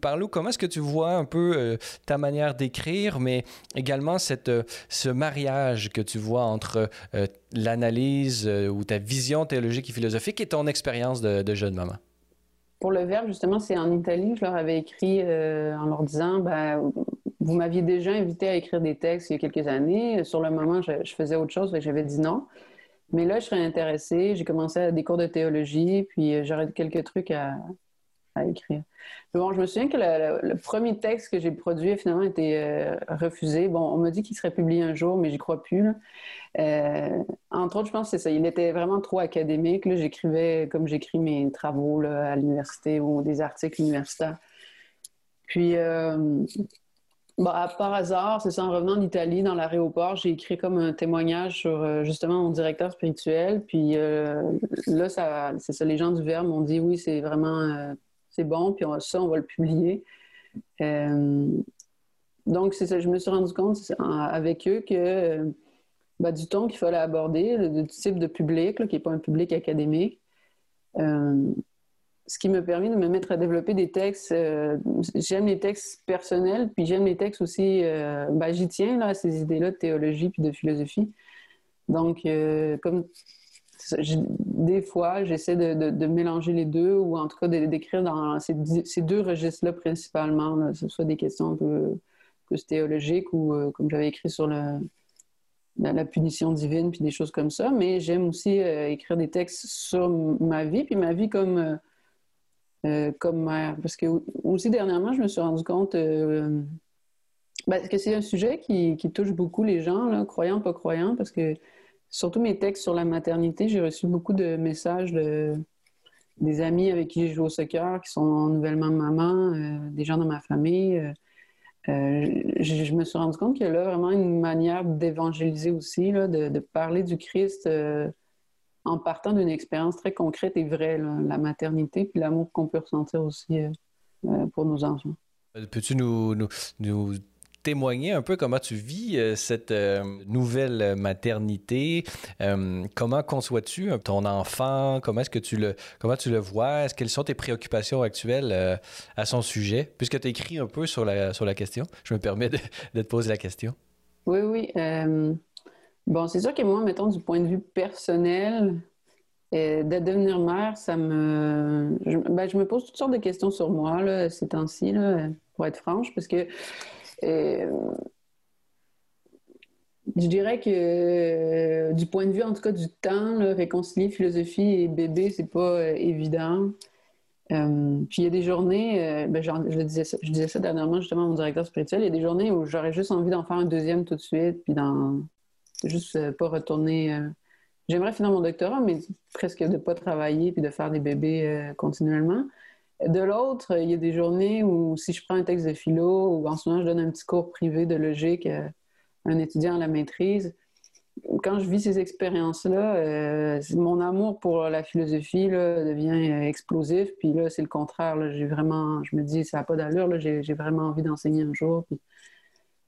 Parle-nous, comment est-ce que tu vois un peu ta manière d'écrire, mais également cette, ce mariage que tu vois entre l'analyse ou ta vision théologique et philosophique et ton expérience de, jeune maman? Pour le verbe, justement, c'est en Italie. Je leur avais écrit en leur disant ben, vous m'aviez déjà invité à écrire des textes il y a quelques années. Sur le moment, je, faisais autre chose, j'avais dit non. Mais là, je serais intéressée. J'ai commencé à des cours de théologie, puis euh, j'aurais quelques trucs à, écrire. bon, je me souviens que le, premier texte que j'ai produit a finalement été euh, refusé. Bon, on m'a dit qu'il serait publié un jour, mais j'y crois plus. Euh, entre autres, je pense que c'est ça. Il était vraiment trop académique. J'écrivais comme j'écris mes travaux à l'université ou des articles universitaires. Puis, bah, par hasard, c'est ça, en revenant d'Italie, dans l'aéroport, j'ai écrit comme un témoignage sur euh, justement mon directeur spirituel. Puis euh, là, ça, c'est ça, les gens du Verbe m'ont dit oui, c'est vraiment, euh, c'est bon, puis ça, on va le publier. donc, c'est ça, je me suis rendu compte avec eux que bah, du ton qu'il fallait aborder, le, type de public, qui n'est pas un public académique ce qui m'a permis de me mettre à développer des textes. Euh, j'aime les textes personnels, puis j'aime les textes aussi. Euh, ben, j'y tiens là, à ces idées-là de théologie puis de philosophie. Donc, euh, comme des fois, j'essaie de, mélanger les deux, ou en tout cas d'écrire dans ces, deux registres-là principalement, que ce soit des questions un peu plus théologiques ou comme j'avais écrit sur la, punition divine, puis des choses comme ça. Mais j'aime aussi écrire des textes sur ma vie, puis ma vie comme comme mère. Parce que aussi dernièrement, je me suis rendu compte euh, ben, que c'est un sujet qui, touche beaucoup les gens, là, croyants, pas croyants, parce que surtout mes textes sur la maternité, j'ai reçu beaucoup de messages de, des amis avec qui je joue au soccer, qui sont nouvellement maman, euh, des gens dans ma famille. je, me suis rendu compte qu'il y a là vraiment une manière d'évangéliser aussi, de, parler du Christ en partant d'une expérience très concrète et vraie, la maternité, puis l'amour qu'on peut ressentir aussi pour nos enfants. Peux-tu nous, nous, nous témoigner un peu comment tu vis euh, cette euh, nouvelle maternité? Euh, comment conçois-tu ton enfant? Comment est-ce que tu le, comment tu le vois? Quelles sont tes préoccupations actuelles à son sujet? Puisque tu as écrit un peu sur la, sur la question, je me permets de, te poser la question. Oui, oui. Bon, c'est sûr que moi, mettons, du point de vue personnel, de devenir mère, ça me. Je, ben, je, me pose toutes sortes de questions sur moi là, ces temps-ci, pour être franche, parce que euh, je dirais que euh, du point de vue, en tout cas, du temps, réconcilier philosophie et bébé, c'est pas euh, évident. puis il y a des journées, ben, je, disais ça, je disais ça dernièrement justement à mon directeur spirituel, il y a des journées où j'aurais juste envie d'en faire un deuxième tout de suite, puis d'en juste pas retourner. J'aimerais finir mon doctorat, mais presque de pas travailler puis de faire des bébés continuellement. De l'autre, il y a des journées où si je prends un texte de philo ou en ce moment je donne un petit cours privé de logique à un étudiant à la maîtrise, quand je vis ces expériences-là, euh, mon amour pour la philosophie devient euh, explosif. Puis là, c'est le contraire. J'ai vraiment, je me dis, ça n'a pas d'allure. J'ai vraiment envie d'enseigner un jour.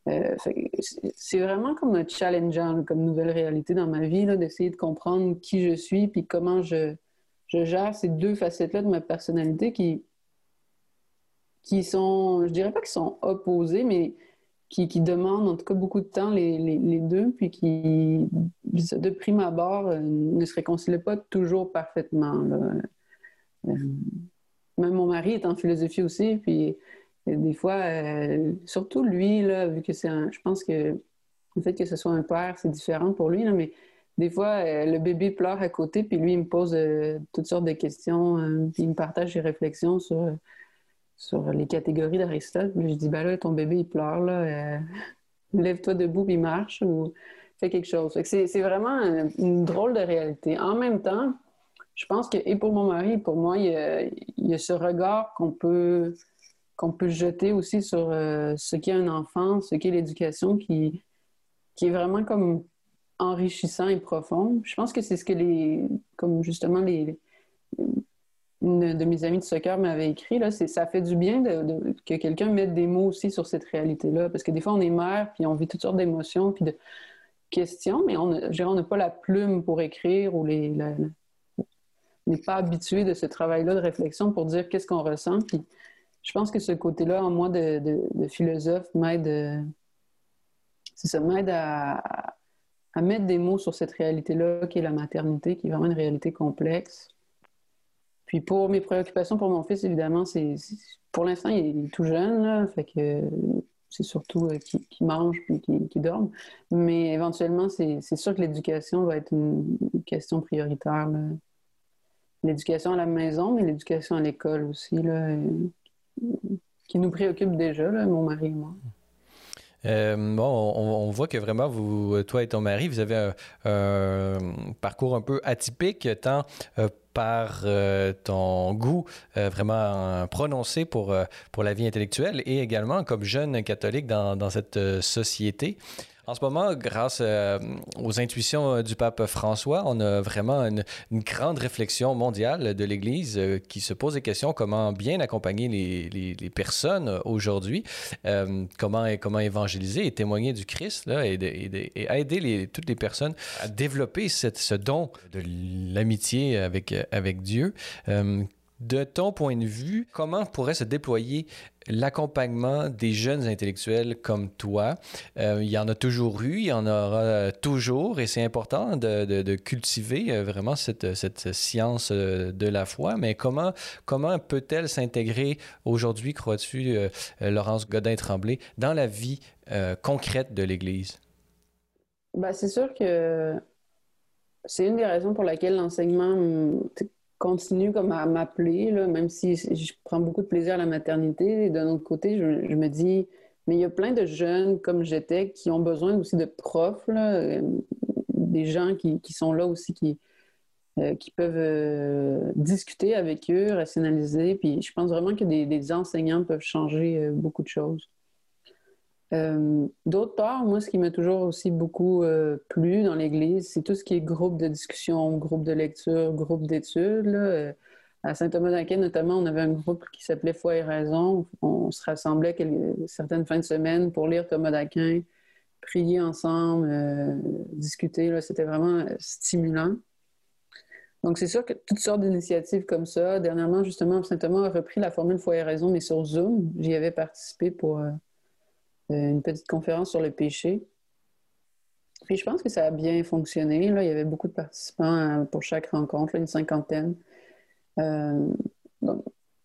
Euh, c'est vraiment comme un challengeant, comme nouvelle réalité dans ma vie, d'essayer de comprendre qui je suis, puis comment je, je gère ces deux facettes-là de ma personnalité qui, qui sont, je dirais pas qu'ils sont opposées, mais qui, qui, demandent en tout cas beaucoup de temps les, les, deux, puis qui, de prime abord, euh, ne se réconcilient pas toujours parfaitement. Euh, même mon mari est en philosophie aussi, puis euh, des fois, surtout lui, là, vu que c'est un. Je pense que le fait que ce soit un père, c'est différent pour lui, là, mais des fois, euh, le bébé pleure à côté, puis lui, il me pose euh, toutes sortes de questions, euh, puis il me partage ses réflexions sur, sur les catégories d'Aristote. je dis, ben là, ton bébé, il pleure, là, lève-toi debout, puis marche, ou fais quelque chose. C'est vraiment une drôle de réalité. En même temps, je pense que, et pour mon mari, et pour moi, il y a, ce regard qu'on peut, qu'on peut jeter aussi sur ce qu'est un enfant, ce qu'est l'éducation, qui, qui est vraiment comme enrichissant et profond. Je pense que c'est ce que les, comme justement les, une de mes amies de soccer m'avait écrit, là, ça fait du bien de, que quelqu'un mette des mots aussi sur cette réalité-là. Parce que des fois, on est mère, puis on vit toutes sortes d'émotions, puis de questions, mais on n'a pas la plume pour écrire ou les, n'est pas habitué de ce travail-là de réflexion pour dire qu'est-ce qu'on ressent. Puis je pense que ce côté-là, en moi, de, philosophe, m'aide, c'est ça, m'aide à, mettre des mots sur cette réalité-là qui est la maternité, qui est vraiment une réalité complexe. Puis pour mes préoccupations pour mon fils, évidemment, c'est pour l'instant, il est tout jeune, fait que c'est surtout euh, qu'il mange puis qu'il dorme. Mais éventuellement, c'est sûr que l'éducation va être une, question prioritaire. L'éducation à la maison, mais l'éducation à l'école aussi, là, qui nous préoccupe déjà, mon mari et moi. Euh, bon, on, voit que vraiment, toi et ton mari, vous avez un, parcours un peu atypique, tant euh, par euh, ton goût vraiment prononcé pour, pour la vie intellectuelle et également comme jeune catholique dans cette société. En ce moment, grâce euh, aux intuitions euh, du pape François, on a vraiment une, grande réflexion mondiale de l'Église euh, qui se pose des questions comment bien accompagner les, personnes aujourd'hui, comment, comment évangéliser et témoigner du Christ là, et, aider toutes les personnes à développer ce don de l'amitié avec, avec Dieu. De ton point de vue, comment pourrait se déployer l'accompagnement des jeunes intellectuels comme toi? Euh, il y en a toujours eu, il y en aura toujours, et c'est important de, cultiver euh, vraiment cette, science euh, de la foi. Mais comment, peut-elle s'intégrer aujourd'hui, crois-tu, Laurence Godin-Tremblay, dans la vie concrète de l'Église? Ben, c'est sûr que c'est une des raisons pour laquelle l'enseignement continue comme à m'appeler, même si je prends beaucoup de plaisir à la maternité. Et d'un autre côté, je, me dis, mais il y a plein de jeunes comme j'étais qui ont besoin aussi de profs, euh, des gens qui, sont là aussi, qui, euh, qui peuvent euh, discuter avec eux, rationaliser. Puis je pense vraiment que des, enseignants peuvent changer beaucoup de choses. Euh, d'autre part, moi, ce qui m'a toujours aussi beaucoup euh, plu dans l'Église, c'est tout ce qui est groupe de discussion, groupe de lecture, groupe d'études. Euh, à Saint-Thomas d'Aquin, notamment, on avait un groupe qui s'appelait Foi et Raison. On se rassemblait certaines fins de semaine pour lire Thomas d'Aquin, prier ensemble, discuter. C'était vraiment stimulant. Donc, c'est sûr que toutes sortes d'initiatives comme ça. Dernièrement, justement, Saint-Thomas a repris la formule Foi et Raison, mais sur Zoom. J'y avais participé pour une petite conférence sur le péché. Puis je pense que ça a bien fonctionné. Là. Il y avait beaucoup de participants euh, pour chaque rencontre, une cinquantaine. Euh,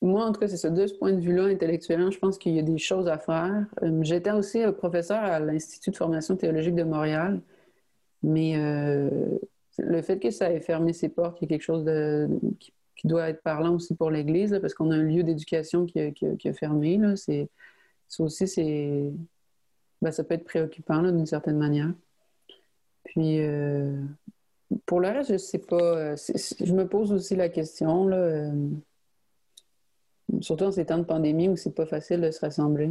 moi, en tout cas, c'est ça. De ce point de vue-là, intellectuellement, je pense qu'il y a des choses à faire. J'étais aussi professeur à l'Institut de formation théologique de Montréal, mais le fait que ça ait fermé ses portes, il y a quelque chose de, qui, doit être parlant aussi pour l'Église, parce qu'on a un lieu d'éducation qui, qui, a fermé. C'est, ça aussi, c'est, ben, ça peut être préoccupant d'une certaine manière. Puis, euh, pour le reste, je sais pas. Euh, je me pose aussi la question, là, euh, surtout en ces temps de pandémie où c'est pas facile de se rassembler.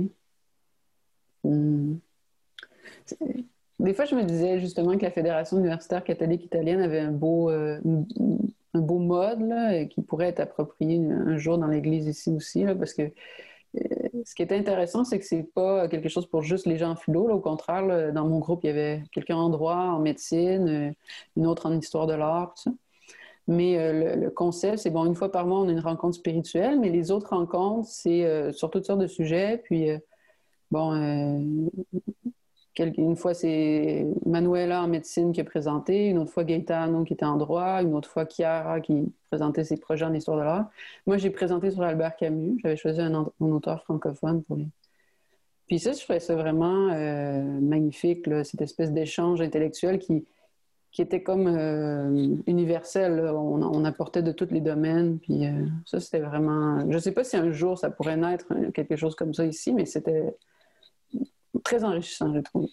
Hmm. Des fois, je me disais justement que la Fédération universitaire catholique italienne avait un beau, un beau mode là, qui pourrait être approprié un jour dans l'Église ici aussi, parce que ce qui est intéressant, c'est que c'est pas quelque chose pour juste les gens en philo. Au contraire, dans mon groupe, il y avait quelqu'un en droit, en médecine, euh, une autre en histoire de l'art, tout ça. Mais euh, le, concept, c'est bon, une fois par mois, on a une rencontre spirituelle, mais les autres rencontres, c'est euh, sur toutes sortes de sujets. Puis, bon, une fois, c'est Manuela en médecine qui a présenté, une autre fois Gaetano qui était en droit, une autre fois Chiara qui présentait ses projets en histoire de l'art. Moi, j'ai présenté sur Albert Camus. J'avais choisi un, auteur francophone pour lui. Puis ça, je trouvais ça vraiment euh, magnifique, cette espèce d'échange intellectuel qui, qui était comme euh, universel. On, apportait de tous les domaines. Puis euh, ça, c'était vraiment... Je ne sais pas si un jour ça pourrait naître quelque chose comme ça ici, mais c'était très enrichissant, je trouve.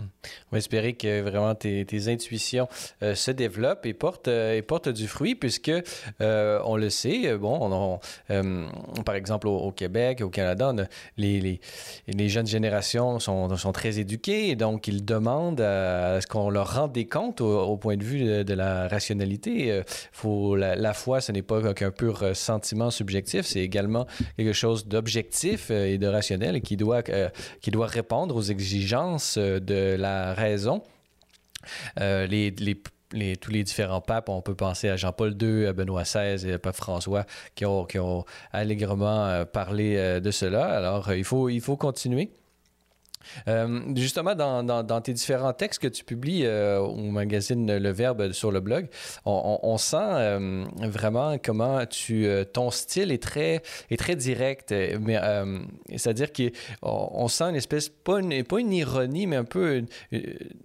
On va espérer que vraiment tes, intuitions euh, se développent et portent, euh, et portent du fruit, puisque euh, on le sait, bon, par exemple au, Québec, au Canada, les, les, jeunes générations sont, sont, très éduquées, et donc ils demandent à, ce qu'on leur rende des comptes au, point de vue de, la rationalité. Faut, la, foi, ce n'est pas qu'un pur sentiment subjectif, c'est également quelque chose d'objectif et de rationnel qui doit, qui doit répondre aux exigences de la raison. Euh, tous les différents papes, on peut penser à Jean-Paul II, à Benoît XVI et à Pape François qui ont, qui ont allègrement euh, parlé euh, de cela. Alors, il, faut, il faut continuer. Euh, justement, dans, tes différents textes que tu publies euh, au magazine Le Verbe sur le blog, on, sent euh, vraiment comment tu, ton style est très, est très direct. Mais c'est-à-dire qu'on on sent une espèce, pas une, pas une ironie, mais un peu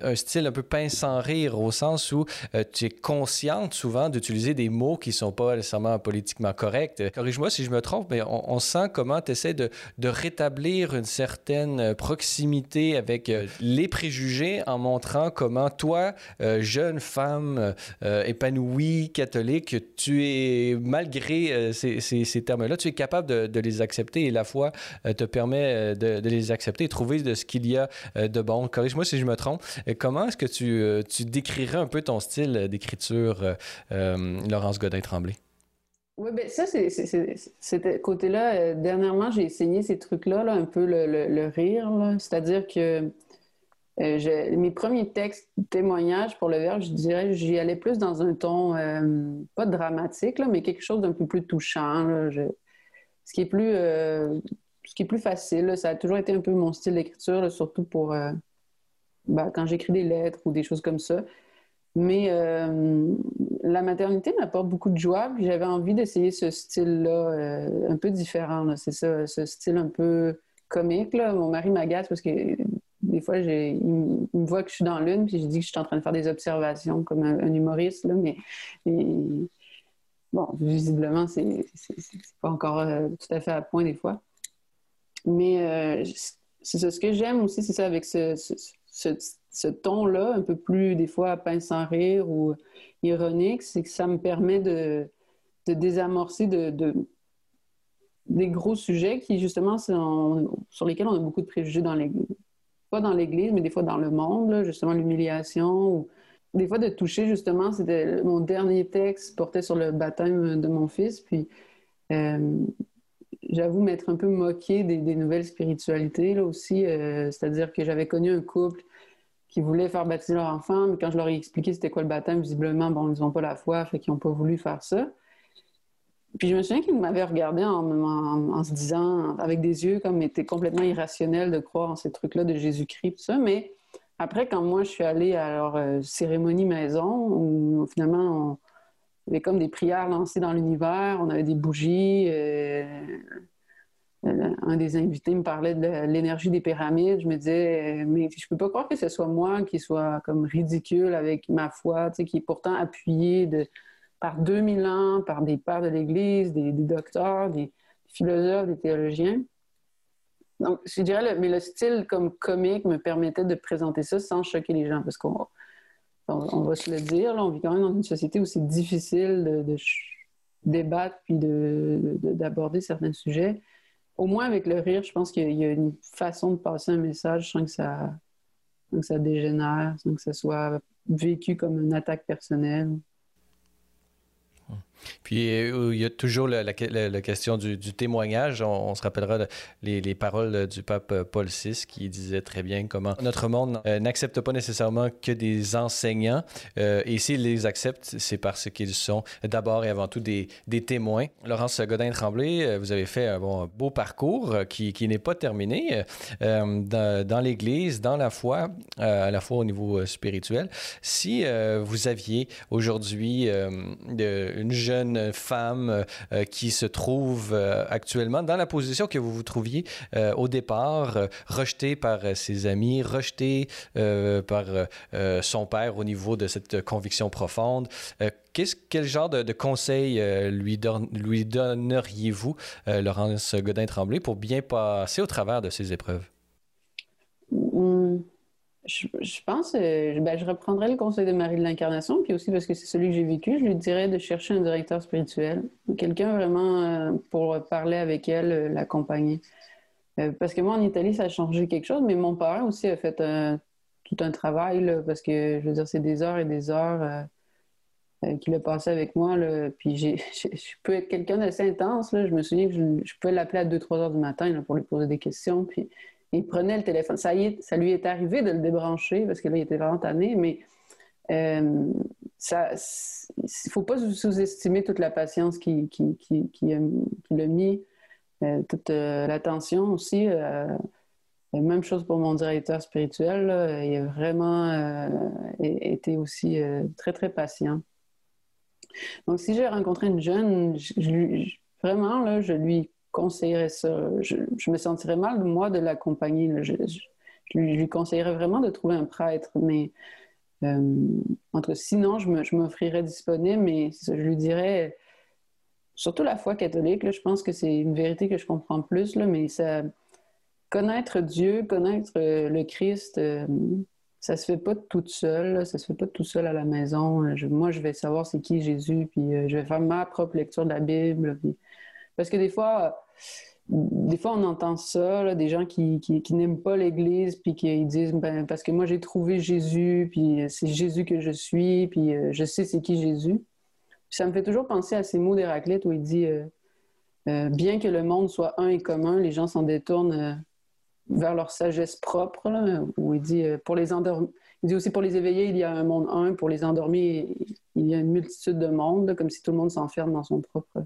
un style un peu pince sans rire, au sens où tu es consciente souvent d'utiliser des mots qui sont pas nécessairement politiquement corrects. Corrige-moi si je me trompe, mais on, sent comment tu essaies de, de rétablir une certaine proximité avec euh, les préjugés en montrant comment toi, euh, jeune femme euh, épanouie, catholique, tu es, malgré ces, termes-là, tu es capable de, les accepter et la foi te permet de, les accepter et trouver de ce qu'il y a de bon. Corrige-moi si je me trompe. Comment est-ce que tu, tu décrirais un peu ton style d'écriture, Laurence Godin-Tremblay? Oui, ben ça, c'est, c'était côté-là. Euh, dernièrement, j'ai essayé ces trucs-là, là, un peu le, le, rire. C'est-à-dire que euh, mes premiers textes, témoignages pour le verbe, je dirais, j'y allais plus dans un ton, euh, pas dramatique, là, mais quelque chose d'un peu plus touchant. Là, ce, qui est plus, ce qui est plus facile. ça a toujours été un peu mon style d'écriture, surtout pour ben, quand j'écris des lettres ou des choses comme ça. Mais euh, la maternité m'apporte beaucoup de joie, puis j'avais envie d'essayer ce style-là euh, un peu différent. C'est ça, ce style un peu comique. Mon mari m'agace parce que des fois, il, me voit que je suis dans l'une, puis je dis que je suis en train de faire des observations comme un, humoriste. Là, mais bon, visiblement, c'est pas encore euh, tout à fait à point des fois. Mais c'est ça. Ce que j'aime aussi, c'est ça avec ce, ce ton-là, un peu plus des fois pince sans rire ou ironique, c'est que ça me permet de, de désamorcer, de, des gros sujets qui, justement, sur lesquels on a beaucoup de préjugés dans l'Église. Pas dans l'Église, mais des fois dans le monde, justement, l'humiliation ou des fois de toucher, justement, c'était mon dernier texte portait sur le baptême de mon fils, puis euh, j'avoue m'être un peu moqué des, nouvelles spiritualités, là aussi, euh, c'est-à-dire que j'avais connu un couple qui voulait faire baptiser leur enfant, mais quand je leur ai expliqué c'était quoi le baptême, visiblement, bon, ils n'ont pas la foi, fait qu'ils n'ont pas voulu faire ça. Puis je me souviens qu'il m'avait regardé en, se disant, avec des yeux comme était complètement irrationnel de croire en ces trucs-là de Jésus-Christ, tout ça. Mais après, quand moi je suis allée à leur euh, cérémonie maison, où finalement comme des prières lancées dans l'univers, on avait des bougies. Euh, euh, un des invités me parlait de l'énergie des pyramides. Je me disais, mais je peux pas croire que ce soit moi qui soit comme ridicule avec ma foi, qui est pourtant appuyée de par 2000 ans, par des pères de l'Église, des, docteurs, des philosophes, des théologiens. Donc, je dirais, mais le style comme comique me permettait de présenter ça sans choquer les gens, parce qu'on on, va se le dire, on vit quand même dans une société où c'est difficile de, débattre puis d'aborder certains sujets. Au moins avec le rire, je pense qu'il y, a une façon de passer un message sans que ça, sans que ça dégénère, sans que ça soit vécu comme une attaque personnelle. Puis euh, il y a toujours la, question du, témoignage. On, se rappellera les, paroles du pape Paul VI qui disait très bien comment notre monde euh, n'accepte pas nécessairement que des enseignants. Euh, et s'ils les acceptent, c'est parce qu'ils sont d'abord et avant tout des, témoins. Laurence Godin-Tremblay, vous avez fait un bon, beau parcours qui, n'est pas terminé dans, l'Église, dans la foi, à la fois au niveau spirituel. Si vous aviez aujourd'hui une jeune jeune femme euh, euh, qui se trouve euh, actuellement dans la position que vous vous trouviez au départ, rejetée par ses amis, rejetée par son père au niveau de cette conviction profonde. quel genre de, de conseils lui, donneriez-vous, Laurence Godin-Tremblay, pour bien passer au travers de ces épreuves? Je, pense, euh, ben, je reprendrai le conseil de Marie de l'Incarnation, puis aussi parce que c'est celui que j'ai vécu, je lui dirais de chercher un directeur spirituel, quelqu'un vraiment euh, pour parler avec elle, euh, l'accompagner. parce que moi, en Italie, ça a changé quelque chose, mais mon père aussi a fait tout un travail, parce que, je veux dire, c'est des heures et des heures qu'il a passé avec moi. Là, puis je peux être quelqu'un d'assez intense. Là. Je me souviens que je, je pouvais l'appeler à 2-3 heures du matin là, pour lui poser des questions. Puis il prenait le téléphone. Ça, lui est arrivé de le débrancher parce que là, il était vraiment tanné, mais euh, ça, il faut pas sous-estimer toute la patience qu'il qui, qui, qui, a, mis, euh, toute euh, l'attention aussi. même chose pour mon directeur spirituel. il a vraiment été aussi très, très patient. Donc, si j'ai rencontré une jeune, vraiment, là, je lui conseillerais ça. Je, me sentirais mal, moi, de l'accompagner. Je, lui conseillerais vraiment de trouver un prêtre, mais euh, entre sinon, je m'offrirais disponible, mais je lui dirais, surtout la foi catholique, je pense que c'est une vérité que je comprends plus, là, mais ça, connaître Dieu, connaître euh, le Christ, euh, ça se fait pas toute seule, ça se fait pas tout seul à la maison. moi, je vais savoir c'est qui Jésus, puis je vais faire ma propre lecture de la Bible. Parce que des fois, des fois, on entend ça, des gens qui, n'aiment pas l'Église, puis qui disent ben, parce que moi j'ai trouvé Jésus, puis c'est Jésus que je suis, puis euh, je sais c'est qui Jésus. ça me fait toujours penser à ces mots d'Héraclite où il dit euh, euh, bien que le monde soit un et commun, les gens s'en détournent vers leur sagesse propre. où il dit pour les endormis, il dit aussi pour les éveillés, il y a un monde un, pour les endormis, il y a une multitude de mondes, comme si tout le monde s'enferme dans son propre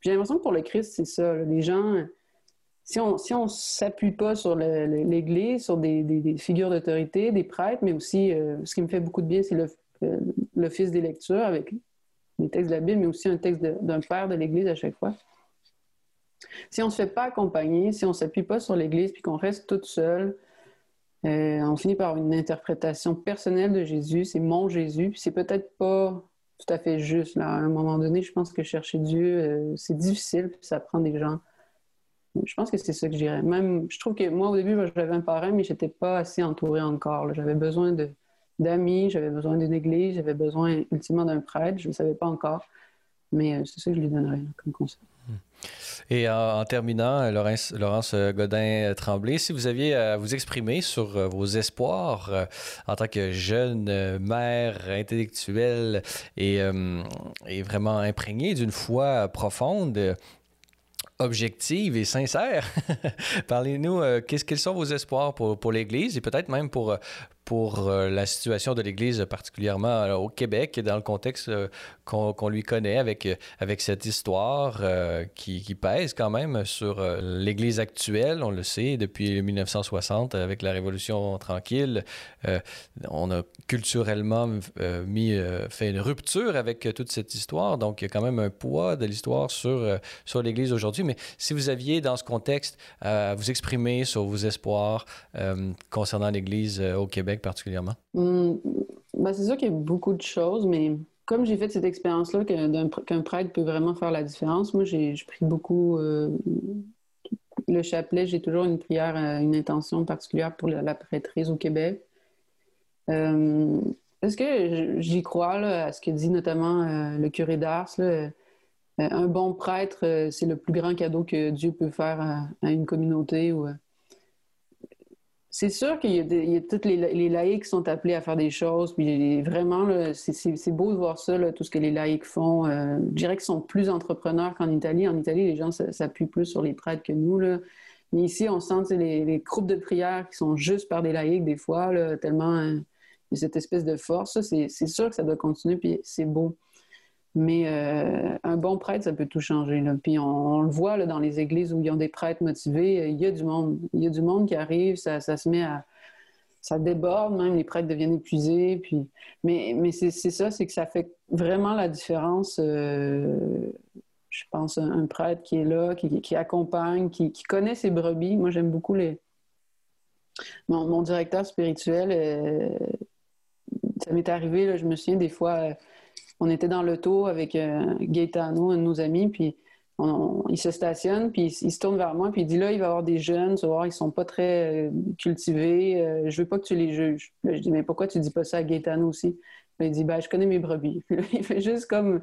j'ai l'impression que pour le Christ, c'est ça. les gens, si on si on s'appuie pas sur l'Église, sur des, figures d'autorité, des prêtres, mais aussi, euh, ce qui me fait beaucoup de bien, c'est l'office des lectures avec les textes de la Bible, mais aussi un texte d'un père de l'Église à chaque fois. Si on ne se fait pas accompagner, si on ne s'appuie pas sur l'Église, puis qu'on reste toute seule, euh, on finit par une interprétation personnelle de Jésus, c'est mon Jésus, puis c'est peut-être pas tout à fait juste. Là. À un moment donné, je pense que chercher Dieu, euh, c'est difficile, puis ça prend des gens. Je pense que c'est ça que je dirais. Même, je trouve que moi, au début, j'avais un parrain, mais je n'étais pas assez entourée encore. J'avais besoin d'amis, j'avais besoin d'une église, j'avais besoin ultimement d'un prêtre, je ne savais pas encore. Mais c'est ça que je lui donnerais comme conseil. Hmm. Et en, terminant, Laurence, Laurence Godin-Tremblay, si vous aviez à vous exprimer sur euh, vos espoirs euh, en tant que jeune euh, mère intellectuelle et, vraiment imprégnée d'une foi profonde, objective et sincère. Parlez-nous, quels sont vos espoirs pour l'Église et peut-être même pour, pour euh, la situation de l'Église, particulièrement euh, au Québec, dans le contexte euh, qu'on lui connaît, avec, cette histoire qui, qui, pèse quand même sur l'Église actuelle, on le sait, depuis 1960, avec la Révolution tranquille. on a culturellement mis, fait une rupture avec toute cette histoire, donc il y a quand même un poids de l'histoire sur, sur l'Église aujourd'hui. Mais si vous aviez, dans ce contexte, à vous exprimer sur vos espoirs concernant l'Église au Québec, particulièrement? Hmm, ben, c'est sûr qu'il y a beaucoup de choses, mais comme j'ai fait cette expérience-là qu'un prêtre peut vraiment faire la différence, moi, j'ai pris beaucoup euh, le chapelet. J'ai toujours une prière, euh, une intention particulière pour la, prêtrise au Québec. Euh, est-ce que j'y crois à ce que dit notamment le curé d'Ars? un bon prêtre, c'est le plus grand cadeau que Dieu peut faire à, à une communauté ou c'est sûr qu'il y, a tous les, laïcs qui sont appelés à faire des choses. Puis vraiment, c'est beau de voir ça, tout ce que les laïcs font. Euh, je dirais qu'ils sont plus entrepreneurs qu'en Italie. En Italie, les gens s'appuient plus sur les prêtres que nous. Là. Mais ici, on sent les, les, groupes de prière qui sont juste par des laïcs des fois, tellement il y a cette espèce de force. C'est sûr que ça doit continuer, puis c'est beau. Mais euh, un bon prêtre, ça peut tout changer. Puis on, le voit là, dans les églises où ils ont des prêtres motivés, euh, il y a du monde. Il y a du monde qui arrive, ça, se met à. Ça déborde, même les prêtres deviennent épuisés. Puis... Mais, mais c'est ça, c'est que ça fait vraiment la différence. Euh, je pense un, prêtre qui est là, qui, accompagne, qui, connaît ses brebis. Moi, j'aime beaucoup les. Mon, directeur spirituel, ça m'est arrivé, je me souviens des fois on était dans l'auto avec euh, Gaetano, un de nos amis, puis il se stationne, puis il, se tourne vers moi, puis il dit là, il va y avoir des jeunes, tu voir, ils sont pas très euh, cultivés, euh, je veux pas que tu les juges. je dis mais pourquoi tu dis pas ça à Gaetano aussi? Il dit ben je connais mes brebis. il fait juste comme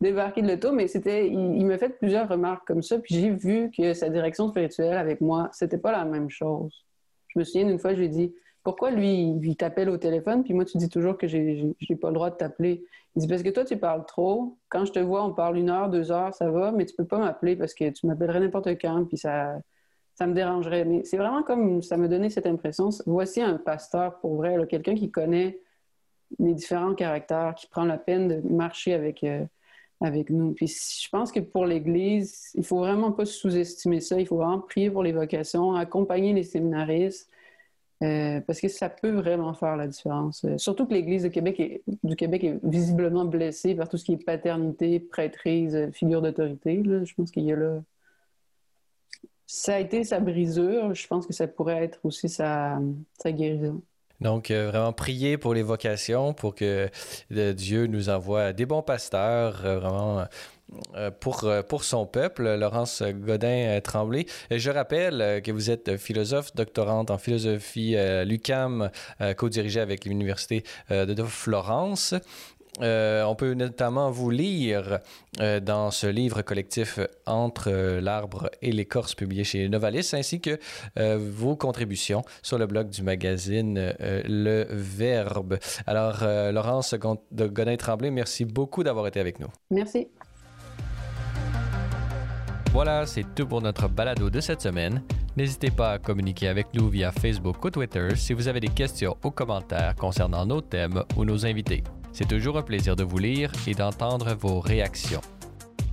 débarquer de l'auto, mais c'était, il, me fait plusieurs remarques comme ça, puis j'ai vu que sa direction spirituelle avec moi, c'était pas la même chose. Je me souviens d'une fois, je lui ai dit pourquoi lui, il t'appelle au téléphone, puis moi, tu dis toujours que j'ai pas le droit de t'appeler. Il dit, parce que toi, tu parles trop. Quand je te vois, on parle une heure, deux heures, ça va, mais tu peux pas m'appeler parce que tu m'appellerais n'importe quand, puis ça, ça me dérangerait. Mais c'est vraiment comme ça me donnait cette impression. Voici un pasteur pour vrai, quelqu'un qui connaît les différents caractères, qui prend la peine de marcher avec, euh, avec nous. Puis je pense que pour l'Église, il faut vraiment pas sous-estimer ça. Il faut vraiment prier pour les vocations, accompagner les séminaristes, euh, parce que ça peut vraiment faire la différence. Euh, surtout que l'Église du Québec, est, visiblement blessée par tout ce qui est paternité, prêtrise, euh, figure d'autorité. Je pense qu'il y a là. Ça a été sa brisure. Je pense que ça pourrait être aussi sa guérison. Donc, vraiment prier pour les vocations, pour que Dieu nous envoie des bons pasteurs, vraiment euh, pour, euh, pour son peuple, Laurence Godin-Tremblay. Je rappelle que vous êtes philosophe, doctorante en philosophie l'UCAM, co-dirigée avec l'Université euh, de Florence. On peut notamment vous lire dans ce livre collectif Entre l'arbre et l'écorce publié chez Novalis, ainsi que vos contributions sur le blog du magazine Le Verbe. Alors, Laurence Godin-Tremblay, merci beaucoup d'avoir été avec nous. Merci. Voilà, c'est tout pour notre balado de cette semaine. N'hésitez pas à communiquer avec nous via Facebook ou Twitter si vous avez des questions ou commentaires concernant nos thèmes ou nos invités. C'est toujours un plaisir de vous lire et d'entendre vos réactions.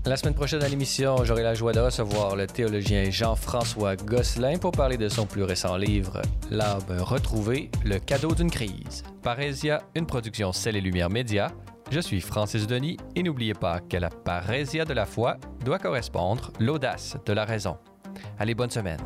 La semaine prochaine à l'émission, j'aurai la joie de recevoir le théologien Jean-François Gosselin pour parler de son plus récent livre, L'arbre retrouvé, le cadeau d'une crise. Parésia, une production Celle et Lumière Média, je suis Francis Denis et n'oubliez pas que la parésia de la foi doit correspondre l'audace de la raison. Allez, bonne semaine.